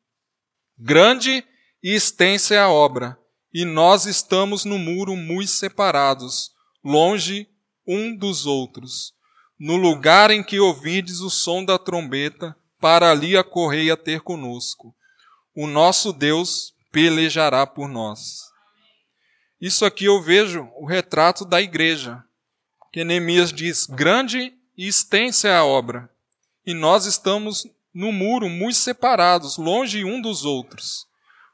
Grande e extensa é a obra, e nós estamos no muro muito separados, longe um dos outros. No lugar em que ouvides o som da trombeta, para ali acorrei a ter conosco. O nosso Deus pelejará por nós. Isso aqui eu vejo o retrato da igreja. Que Neemias diz: grande e extensa é a obra. E nós estamos no muro, muito separados, longe um dos outros.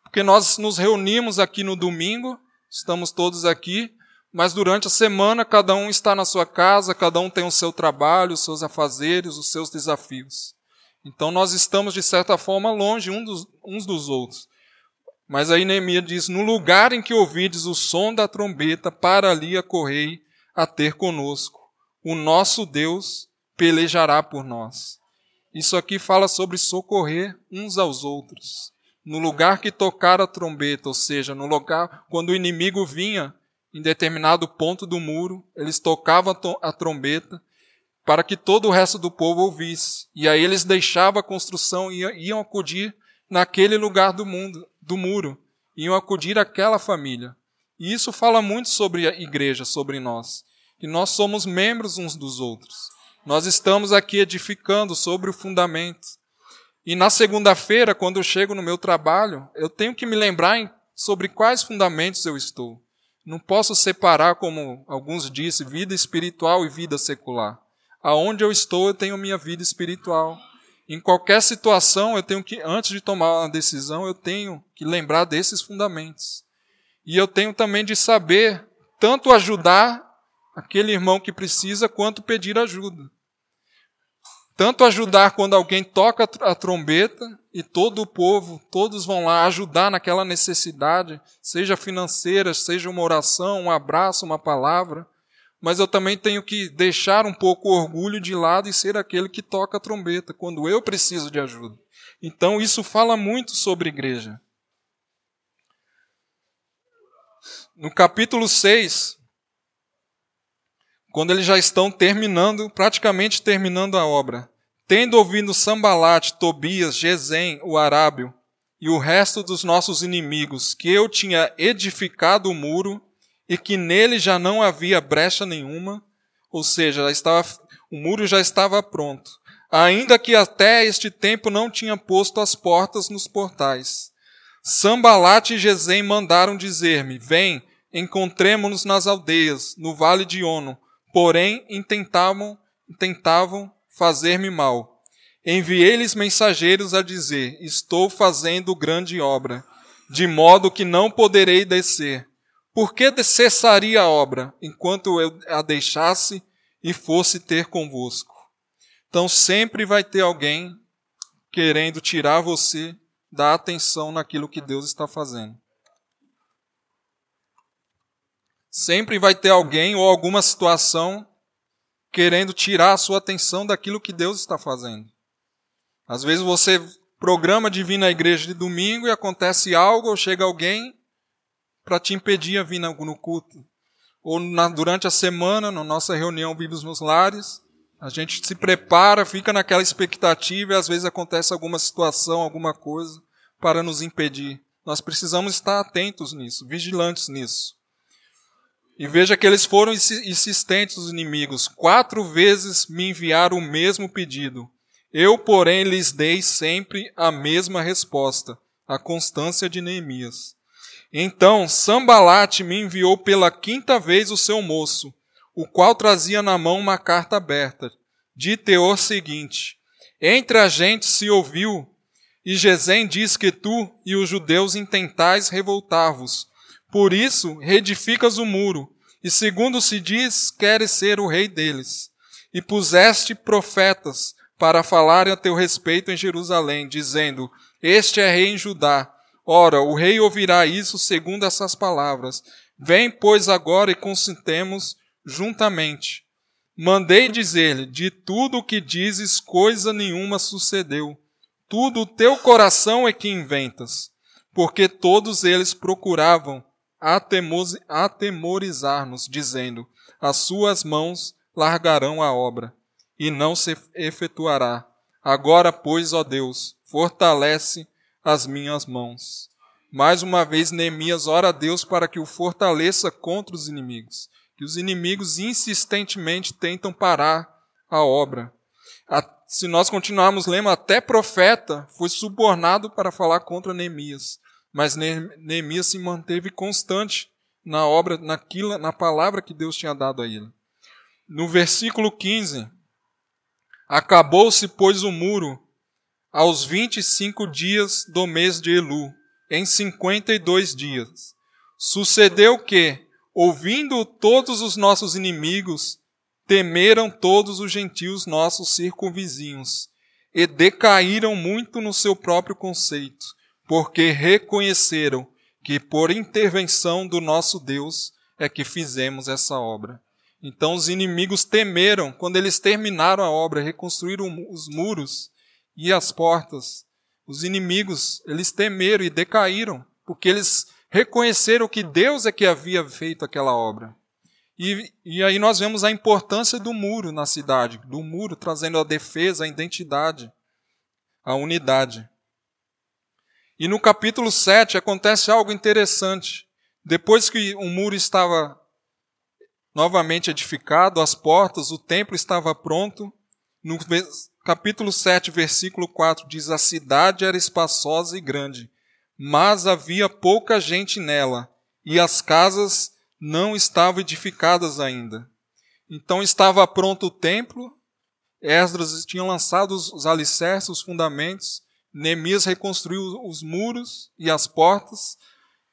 Porque nós nos reunimos aqui no domingo, estamos todos aqui, mas durante a semana cada um está na sua casa, cada um tem o seu trabalho, os seus afazeres, os seus desafios. Então nós estamos, de certa forma, longe uns dos outros. Mas aí Neemias diz: No lugar em que ouvides o som da trombeta, para ali acorrei a ter conosco o nosso Deus pelejará por nós. Isso aqui fala sobre socorrer uns aos outros. No lugar que tocar a trombeta, ou seja, no lugar quando o inimigo vinha em determinado ponto do muro, eles tocavam a trombeta para que todo o resto do povo ouvisse. E aí eles deixavam a construção e iam acudir naquele lugar do mundo, do muro, iam acudir aquela família. E isso fala muito sobre a igreja, sobre nós que nós somos membros uns dos outros. Nós estamos aqui edificando sobre o fundamento. E na segunda-feira, quando eu chego no meu trabalho, eu tenho que me lembrar sobre quais fundamentos eu estou. Não posso separar, como alguns dizem, vida espiritual e vida secular. Aonde eu estou, eu tenho minha vida espiritual. Em qualquer situação, eu tenho que, antes de tomar uma decisão, eu tenho que lembrar desses fundamentos. E eu tenho também de saber tanto ajudar aquele irmão que precisa, quanto pedir ajuda. Tanto ajudar quando alguém toca a trombeta e todo o povo, todos vão lá ajudar naquela necessidade, seja financeira, seja uma oração, um abraço, uma palavra, mas eu também tenho que deixar um pouco o orgulho de lado e ser aquele que toca a trombeta quando eu preciso de ajuda. Então isso fala muito sobre igreja. No capítulo 6, quando eles já estão terminando, praticamente terminando a obra, Tendo ouvido Sambalate, Tobias, Gesem, o arábio, e o resto dos nossos inimigos, que eu tinha edificado o muro, e que nele já não havia brecha nenhuma, ou seja, estava, o muro já estava pronto, ainda que até este tempo não tinha posto as portas nos portais. Sambalate e Gesem mandaram dizer-me, vem, encontremo-nos nas aldeias, no vale de Ono, porém intentavam, tentavam fazer-me mal. Enviei-lhes mensageiros a dizer: Estou fazendo grande obra, de modo que não poderei descer. Por que cessaria a obra, enquanto eu a deixasse e fosse ter convosco? Então sempre vai ter alguém querendo tirar você da atenção naquilo que Deus está fazendo. Sempre vai ter alguém ou alguma situação querendo tirar a sua atenção daquilo que Deus está fazendo. Às vezes você programa de vir na igreja de domingo e acontece algo ou chega alguém para te impedir a vir no culto. Ou na, durante a semana, na nossa reunião Vivos nos Lares, a gente se prepara, fica naquela expectativa e às vezes acontece alguma situação, alguma coisa para nos impedir. Nós precisamos estar atentos nisso, vigilantes nisso. E veja que eles foram insistentes, os inimigos. Quatro vezes me enviaram o mesmo pedido. Eu, porém, lhes dei sempre a mesma resposta, a constância de Neemias. Então Sambalate me enviou pela quinta vez o seu moço, o qual trazia na mão uma carta aberta, de teor seguinte: Entre a gente se ouviu, e Gesem diz que tu e os judeus intentais revoltar-vos, por isso, reedificas o muro, e segundo se diz, queres ser o rei deles. E puseste profetas para falarem a teu respeito em Jerusalém, dizendo: Este é rei em Judá. Ora, o rei ouvirá isso segundo essas palavras. Vem, pois, agora e consintemos juntamente. Mandei dizer-lhe: De tudo o que dizes, coisa nenhuma sucedeu. Tudo o teu coração é que inventas. Porque todos eles procuravam atemorizar-nos, dizendo: As suas mãos largarão a obra, e não se efetuará. Agora, pois, ó Deus, fortalece as minhas mãos. Mais uma vez, Neemias ora a Deus para que o fortaleça contra os inimigos, que os inimigos insistentemente tentam parar a obra. Se nós continuarmos lendo, até profeta foi subornado para falar contra Neemias. Mas Neemias se manteve constante na obra, naquilo, na palavra que Deus tinha dado a ele. No versículo 15, acabou-se, pois, o muro aos 25 dias do mês de Elu, em 52 dias. Sucedeu que, ouvindo todos os nossos inimigos, temeram todos os gentios nossos circunvizinhos, e decaíram muito no seu próprio conceito porque reconheceram que por intervenção do nosso Deus é que fizemos essa obra. Então os inimigos temeram quando eles terminaram a obra, reconstruíram os muros e as portas. Os inimigos, eles temeram e decaíram, porque eles reconheceram que Deus é que havia feito aquela obra. E, e aí nós vemos a importância do muro na cidade, do muro trazendo a defesa, a identidade, a unidade. E no capítulo 7 acontece algo interessante. Depois que o muro estava novamente edificado, as portas, o templo estava pronto, no capítulo 7, versículo 4 diz: A cidade era espaçosa e grande, mas havia pouca gente nela, e as casas não estavam edificadas ainda. Então estava pronto o templo, Esdras tinha lançado os alicerces, os fundamentos, Neemias reconstruiu os muros e as portas,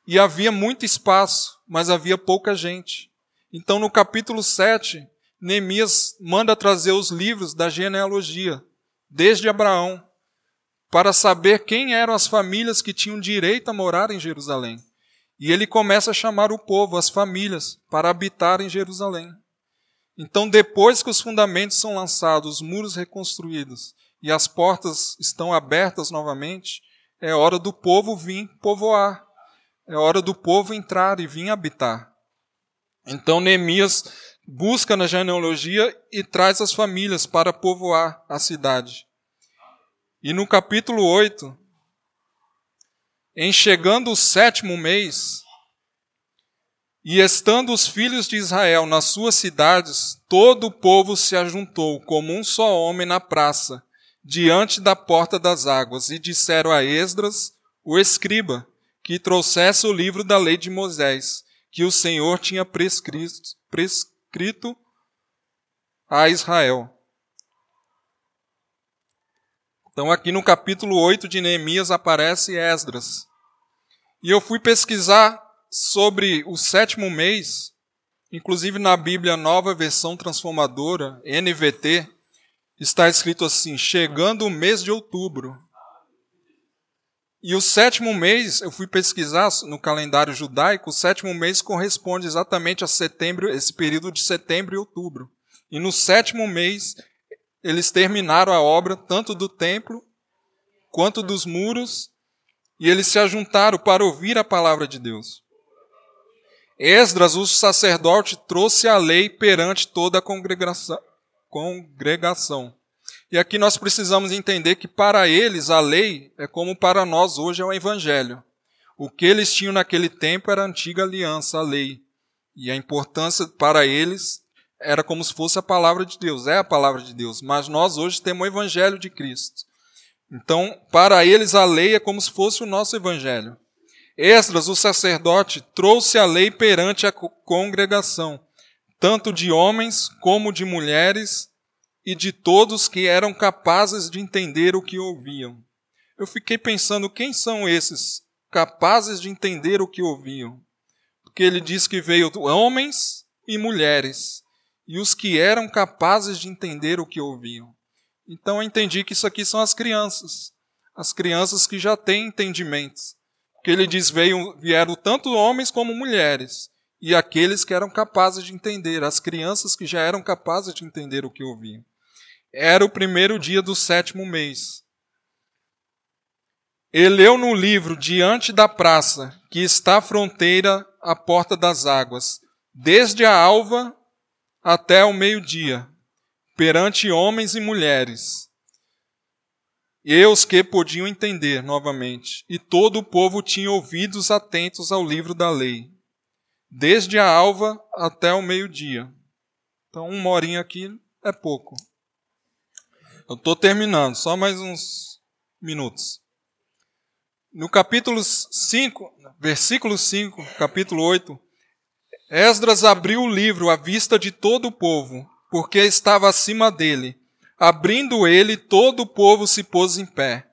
e havia muito espaço, mas havia pouca gente. Então, no capítulo 7, Neemias manda trazer os livros da genealogia desde Abraão, para saber quem eram as famílias que tinham direito a morar em Jerusalém. E ele começa a chamar o povo, as famílias, para habitar em Jerusalém. Então, depois que os fundamentos são lançados, os muros reconstruídos e as portas estão abertas novamente, é hora do povo vir povoar. É hora do povo entrar e vir habitar. Então, Neemias busca na genealogia e traz as famílias para povoar a cidade. E no capítulo 8, em chegando o sétimo mês, e estando os filhos de Israel nas suas cidades, todo o povo se ajuntou como um só homem na praça, diante da porta das águas, e disseram a Esdras, o escriba, que trouxesse o livro da lei de Moisés, que o Senhor tinha prescrito, prescrito a Israel. Então, aqui no capítulo 8 de Neemias aparece Esdras. E eu fui pesquisar sobre o sétimo mês, inclusive na Bíblia Nova Versão Transformadora, NVT, está escrito assim: chegando o mês de outubro. E o sétimo mês, eu fui pesquisar no calendário judaico, o sétimo mês corresponde exatamente a setembro, esse período de setembro e outubro. E no sétimo mês, eles terminaram a obra tanto do templo quanto dos muros, e eles se ajuntaram para ouvir a palavra de Deus. Esdras, o sacerdote, trouxe a lei perante toda a congregação. Congregação. E aqui nós precisamos entender que para eles a lei é como para nós hoje é o evangelho. O que eles tinham naquele tempo era a antiga aliança, a lei. E a importância para eles era como se fosse a palavra de Deus, é a palavra de Deus. Mas nós hoje temos o evangelho de Cristo. Então, para eles a lei é como se fosse o nosso evangelho. Esdras, o sacerdote, trouxe a lei perante a congregação, tanto de homens como de mulheres e de todos que eram capazes de entender o que ouviam. Eu fiquei pensando quem são esses capazes de entender o que ouviam. Porque ele diz que veio homens e mulheres, e os que eram capazes de entender o que ouviam. Então eu entendi que isso aqui são as crianças, as crianças que já têm entendimentos que ele diz veio, vieram tanto homens como mulheres, e aqueles que eram capazes de entender, as crianças que já eram capazes de entender o que ouviam. Era o primeiro dia do sétimo mês. Ele leu no livro diante da praça, que está à fronteira à porta das águas, desde a alva até o meio-dia, perante homens e mulheres, e os que podiam entender novamente, e todo o povo tinha ouvidos atentos ao livro da lei, desde a alva até o meio-dia. Então, uma horinha aqui é pouco. Eu estou terminando, só mais uns minutos. No capítulo 5, versículo 5, capítulo 8, Esdras abriu o livro à vista de todo o povo, porque estava acima dele Abrindo ele, todo o povo se pôs em pé.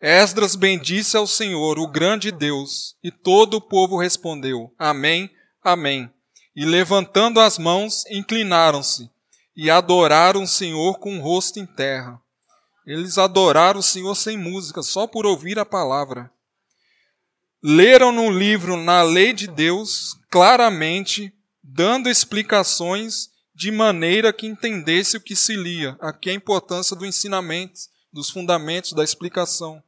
Esdras bendisse ao Senhor, o grande Deus, e todo o povo respondeu: Amém, Amém. E levantando as mãos, inclinaram-se e adoraram o Senhor com o rosto em terra. Eles adoraram o Senhor sem música, só por ouvir a palavra. Leram no livro, na lei de Deus, claramente, dando explicações de maneira que entendesse o que se lia. Aqui a importância do ensinamento, dos fundamentos, da explicação.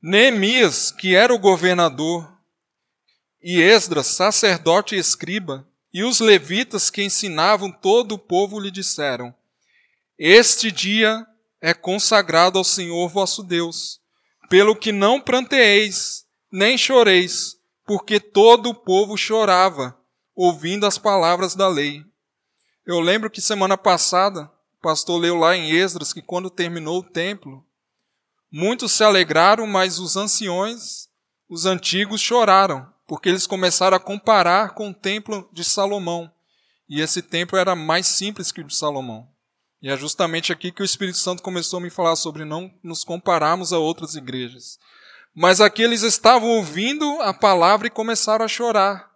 Neemias, que era o governador, e Esdras, sacerdote e escriba, e os levitas que ensinavam todo o povo lhe disseram: Este dia é consagrado ao Senhor vosso Deus, pelo que não pranteeis, nem choreis, porque todo o povo chorava, ouvindo as palavras da lei. Eu lembro que semana passada, o pastor leu lá em Esdras que quando terminou o templo, muitos se alegraram, mas os anciões, os antigos, choraram, porque eles começaram a comparar com o templo de Salomão. E esse templo era mais simples que o de Salomão. E é justamente aqui que o Espírito Santo começou a me falar sobre não nos compararmos a outras igrejas. Mas aqui eles estavam ouvindo a palavra e começaram a chorar.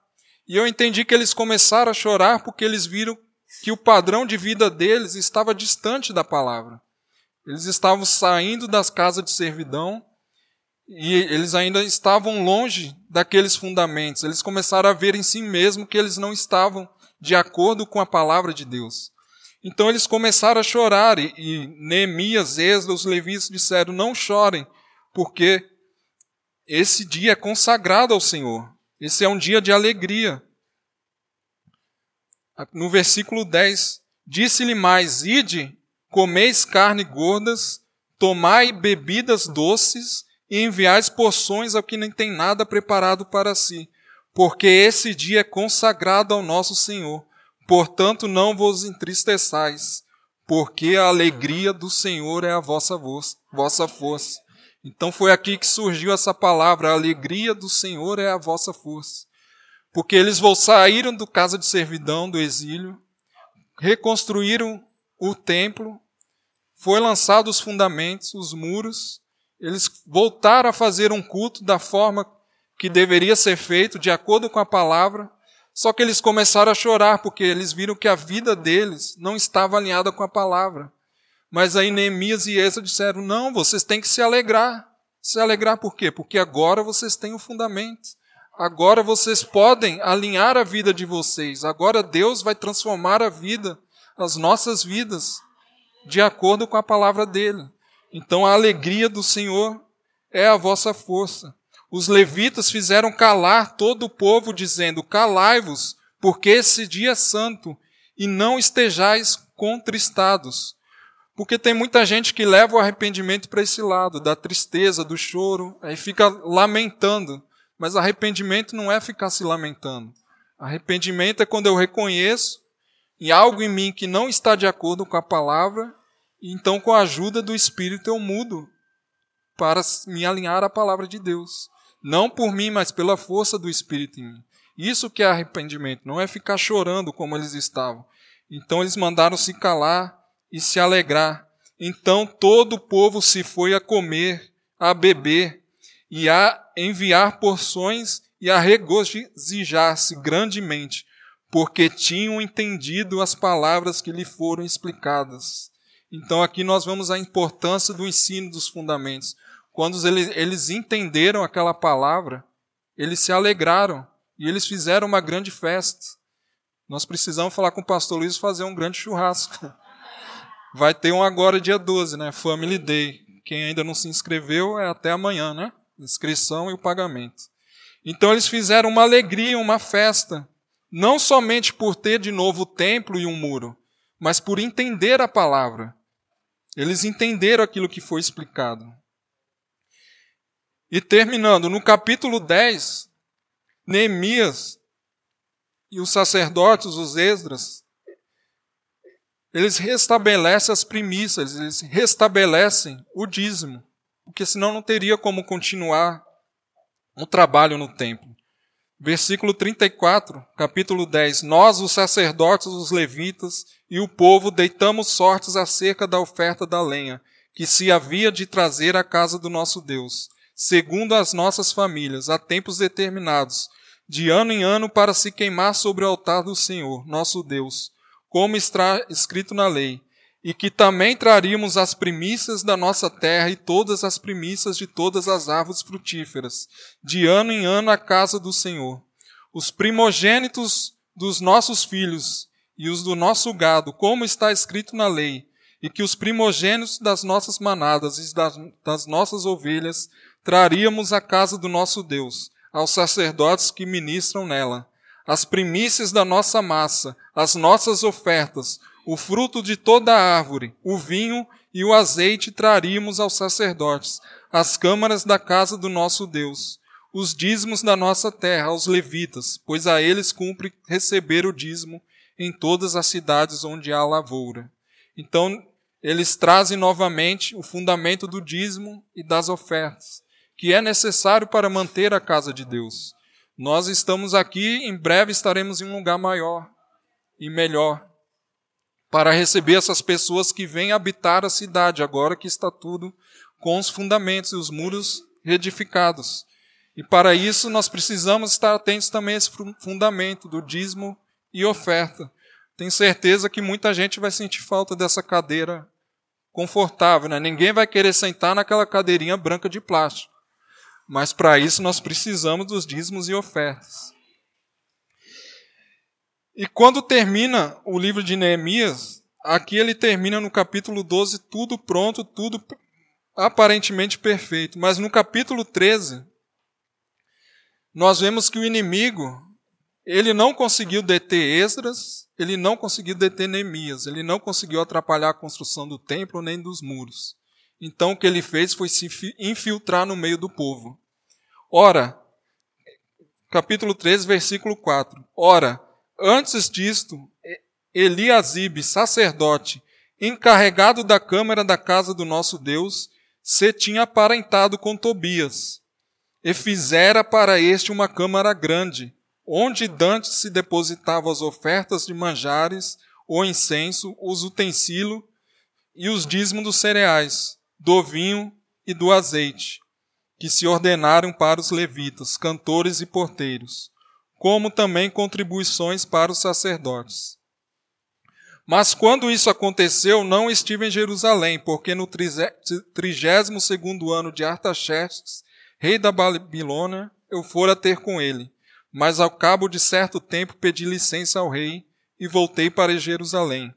E eu entendi que eles começaram a chorar porque eles viram que o padrão de vida deles estava distante da palavra. Eles estavam saindo das casas de servidão e eles ainda estavam longe daqueles fundamentos. Eles começaram a ver em si mesmo que eles não estavam de acordo com a palavra de Deus. Então eles começaram a chorar e, e Neemias, Esdras, os levitas disseram: Não chorem, porque esse dia é consagrado ao Senhor. Esse é um dia de alegria. No versículo 10, disse-lhe mais: Ide, comeis carne gordas, tomai bebidas doces e enviais porções ao que nem tem nada preparado para si, porque esse dia é consagrado ao nosso Senhor. Portanto, não vos entristeçais, porque a alegria do Senhor é a vossa, vossa força. Então foi aqui que surgiu essa palavra, a alegria do Senhor é a vossa força. Porque eles saíram do casa de servidão, do exílio, reconstruíram o templo, foi lançado os fundamentos, os muros, eles voltaram a fazer um culto da forma que deveria ser feito, de acordo com a palavra, só que eles começaram a chorar porque eles viram que a vida deles não estava alinhada com a palavra. Mas aí Neemias e Esa disseram: não, vocês têm que se alegrar. Se alegrar por quê? Porque agora vocês têm o fundamento. Agora vocês podem alinhar a vida de vocês. Agora Deus vai transformar a vida, as nossas vidas, de acordo com a palavra dele. Então a alegria do Senhor é a vossa força. Os levitas fizeram calar todo o povo, dizendo: Calai-vos, porque esse dia é santo, e não estejais contristados. Porque tem muita gente que leva o arrependimento para esse lado, da tristeza, do choro, aí fica lamentando. Mas arrependimento não é ficar se lamentando. Arrependimento é quando eu reconheço em algo em mim que não está de acordo com a palavra então, com a ajuda do Espírito, eu mudo para me alinhar à palavra de Deus. Não por mim, mas pela força do Espírito em mim. Isso que é arrependimento, não é ficar chorando como eles estavam. Então eles mandaram se calar e se alegrar. Então todo o povo se foi a comer, a beber e a enviar porções e a regozijar-se grandemente, porque tinham entendido as palavras que lhe foram explicadas. Então aqui nós vemos a importância do ensino dos fundamentos. Quando eles, eles entenderam aquela palavra, eles se alegraram e eles fizeram uma grande festa. Nós precisamos falar com o pastor Luiz fazer um grande churrasco. Vai ter um agora dia 12, né? Family Day. Quem ainda não se inscreveu é até amanhã, né? Inscrição e o pagamento. Então eles fizeram uma alegria, uma festa, não somente por ter de novo o templo e um muro, mas por entender a palavra. Eles entenderam aquilo que foi explicado. E terminando, no capítulo 10, Neemias e os sacerdotes, os Esdras, eles restabelecem as primícias, eles restabelecem o dízimo, porque senão não teria como continuar o trabalho no templo. Versículo 34, capítulo 10. Nós, os sacerdotes, os levitas e o povo, deitamos sortes acerca da oferta da lenha, que se havia de trazer à casa do nosso Deus, segundo as nossas famílias, a tempos determinados, de ano em ano, para se queimar sobre o altar do Senhor, nosso Deus, como está escrito na lei e que também traríamos as primícias da nossa terra e todas as primícias de todas as árvores frutíferas, de ano em ano à casa do Senhor. Os primogênitos dos nossos filhos e os do nosso gado, como está escrito na lei, e que os primogênitos das nossas manadas e das, das nossas ovelhas traríamos à casa do nosso Deus, aos sacerdotes que ministram nela, as primícias da nossa massa, as nossas ofertas, o fruto de toda a árvore, o vinho e o azeite traríamos aos sacerdotes, as câmaras da casa do nosso Deus, os dízimos da nossa terra aos levitas, pois a eles cumpre receber o dízimo em todas as cidades onde há lavoura. Então, eles trazem novamente o fundamento do dízimo e das ofertas, que é necessário para manter a casa de Deus. Nós estamos aqui, em breve estaremos em um lugar maior e melhor para receber essas pessoas que vêm habitar a cidade, agora que está tudo com os fundamentos e os muros reedificados. E para isso nós precisamos estar atentos também a esse fundamento do dízimo e oferta. Tenho certeza que muita gente vai sentir falta dessa cadeira confortável, né? Ninguém vai querer sentar naquela cadeirinha branca de plástico. Mas para isso nós precisamos dos dízimos e ofertas. E quando termina o livro de Neemias, aqui ele termina no capítulo 12, tudo pronto, tudo aparentemente perfeito. Mas no capítulo 13, nós vemos que o inimigo, ele não conseguiu deter Esdras, ele não conseguiu deter Neemias, ele não conseguiu atrapalhar a construção do templo nem dos muros. Então o que ele fez foi se infiltrar no meio do povo. Ora, capítulo 13, versículo 4. Ora, antes disto, Eliasibe, sacerdote, encarregado da câmara da casa do nosso Deus, se tinha aparentado com Tobias, e fizera para este uma câmara grande, onde dantes se depositavam as ofertas de manjares, o incenso, os utensílios e os dízimos dos cereais, do vinho e do azeite que se ordenaram para os levitas, cantores e porteiros, como também contribuições para os sacerdotes. Mas quando isso aconteceu, não estive em Jerusalém, porque no trigésimo segundo ano de Artaxerxes, rei da Babilônia, eu fora ter com ele. Mas ao cabo de certo tempo pedi licença ao rei e voltei para Jerusalém.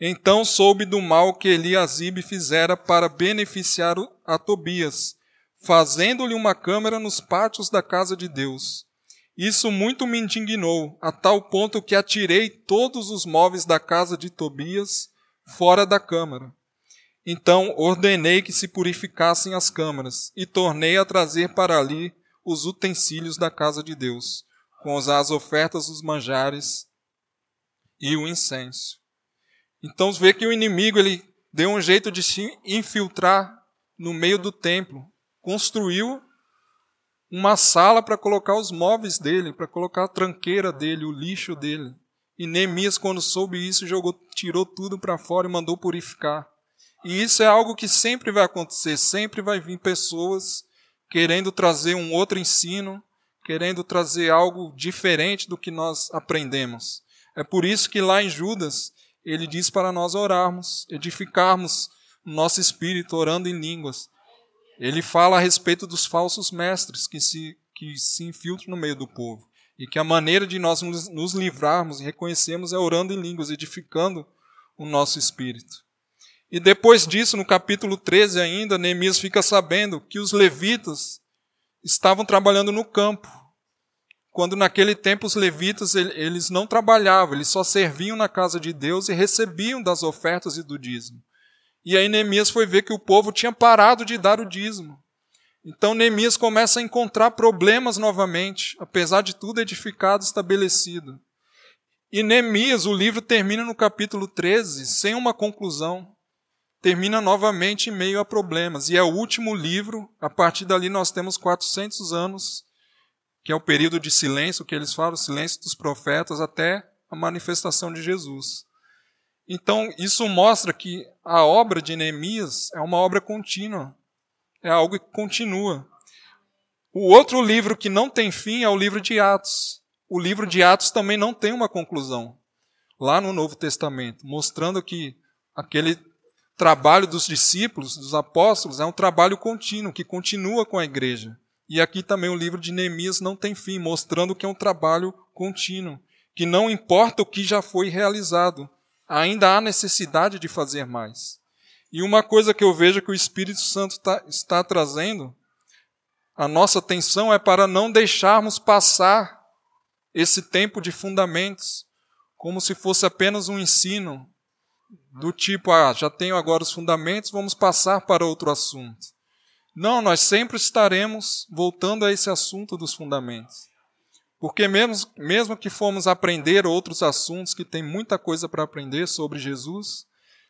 Então soube do mal que Eliasibe fizera para beneficiar a Tobias, fazendo-lhe uma câmara nos pátios da casa de Deus. Isso muito me indignou, a tal ponto que atirei todos os móveis da casa de Tobias fora da câmara. Então ordenei que se purificassem as câmaras, e tornei a trazer para ali os utensílios da casa de Deus, com as ofertas dos manjares e o incenso. Então vê que o inimigo ele deu um jeito de se infiltrar no meio do templo, construiu uma sala para colocar os móveis dele, para colocar a tranqueira dele, o lixo dele. E Neemias, quando soube isso, jogou, tirou tudo para fora e mandou purificar. E isso é algo que sempre vai acontecer, sempre vai vir pessoas querendo trazer um outro ensino, querendo trazer algo diferente do que nós aprendemos. É por isso que lá em Judas, ele diz para nós orarmos, edificarmos nosso espírito, orando em línguas, ele fala a respeito dos falsos mestres que se, que se infiltram no meio do povo. E que a maneira de nós nos livrarmos e reconhecermos é orando em línguas, edificando o nosso espírito. E depois disso, no capítulo 13 ainda, Neemias fica sabendo que os levitas estavam trabalhando no campo. Quando naquele tempo os levitas eles não trabalhavam, eles só serviam na casa de Deus e recebiam das ofertas e do dízimo. E aí Neemias foi ver que o povo tinha parado de dar o dízimo. Então Neemias começa a encontrar problemas novamente, apesar de tudo edificado, estabelecido. E Neemias, o livro termina no capítulo 13, sem uma conclusão. Termina novamente em meio a problemas. E é o último livro, a partir dali nós temos 400 anos, que é o período de silêncio, que eles falam, silêncio dos profetas, até a manifestação de Jesus. Então, isso mostra que a obra de Neemias é uma obra contínua, é algo que continua. O outro livro que não tem fim é o livro de Atos. O livro de Atos também não tem uma conclusão, lá no Novo Testamento, mostrando que aquele trabalho dos discípulos, dos apóstolos, é um trabalho contínuo, que continua com a igreja. E aqui também o livro de Neemias não tem fim, mostrando que é um trabalho contínuo, que não importa o que já foi realizado, ainda há necessidade de fazer mais. E uma coisa que eu vejo que o Espírito Santo tá, está trazendo, a nossa atenção é para não deixarmos passar esse tempo de fundamentos como se fosse apenas um ensino do tipo, ah, já tenho agora os fundamentos, vamos passar para outro assunto. Não, nós sempre estaremos voltando a esse assunto dos fundamentos. Porque mesmo, mesmo que formos aprender outros assuntos que tem muita coisa para aprender sobre Jesus,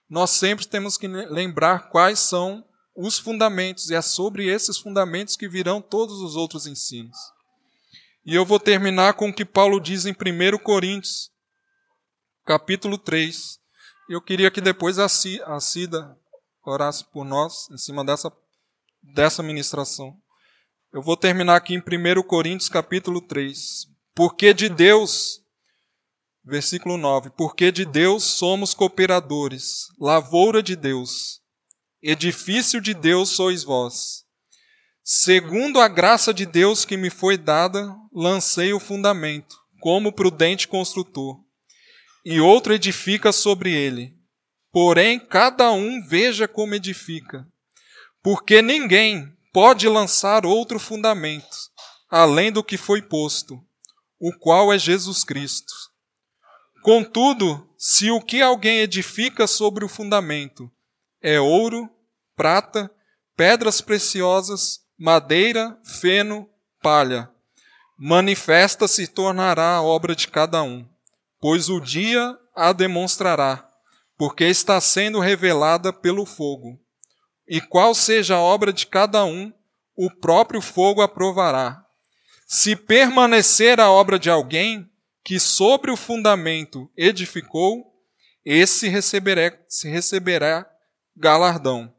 nós sempre temos que lembrar quais são os fundamentos, e é sobre esses fundamentos que virão todos os outros ensinos. E eu vou terminar com o que Paulo diz em 1 Coríntios, capítulo 3. Eu queria que depois a Cida orasse por nós, em cima dessa, dessa ministração. Eu vou terminar aqui em 1 Coríntios capítulo 3. Porque de Deus, versículo 9, porque de Deus somos cooperadores, lavoura de Deus, edifício de Deus sois vós. Segundo a graça de Deus que me foi dada, lancei o fundamento, como prudente construtor, e outro edifica sobre ele. Porém, cada um veja como edifica, porque ninguém pode lançar outro fundamento, além do que foi posto, o qual é Jesus Cristo. Contudo, se o que alguém edifica sobre o fundamento é ouro, prata, pedras preciosas, madeira, feno, palha, manifesta se tornará a obra de cada um, pois o dia a demonstrará, porque está sendo revelada pelo fogo. E qual seja a obra de cada um, o próprio fogo aprovará. Se permanecer a obra de alguém que sobre o fundamento edificou, esse receberá, se receberá galardão.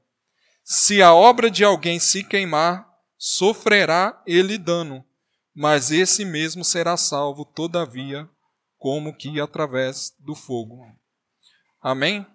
Se a obra de alguém se queimar, sofrerá ele dano, mas esse mesmo será salvo, todavia, como que através do fogo. Amém?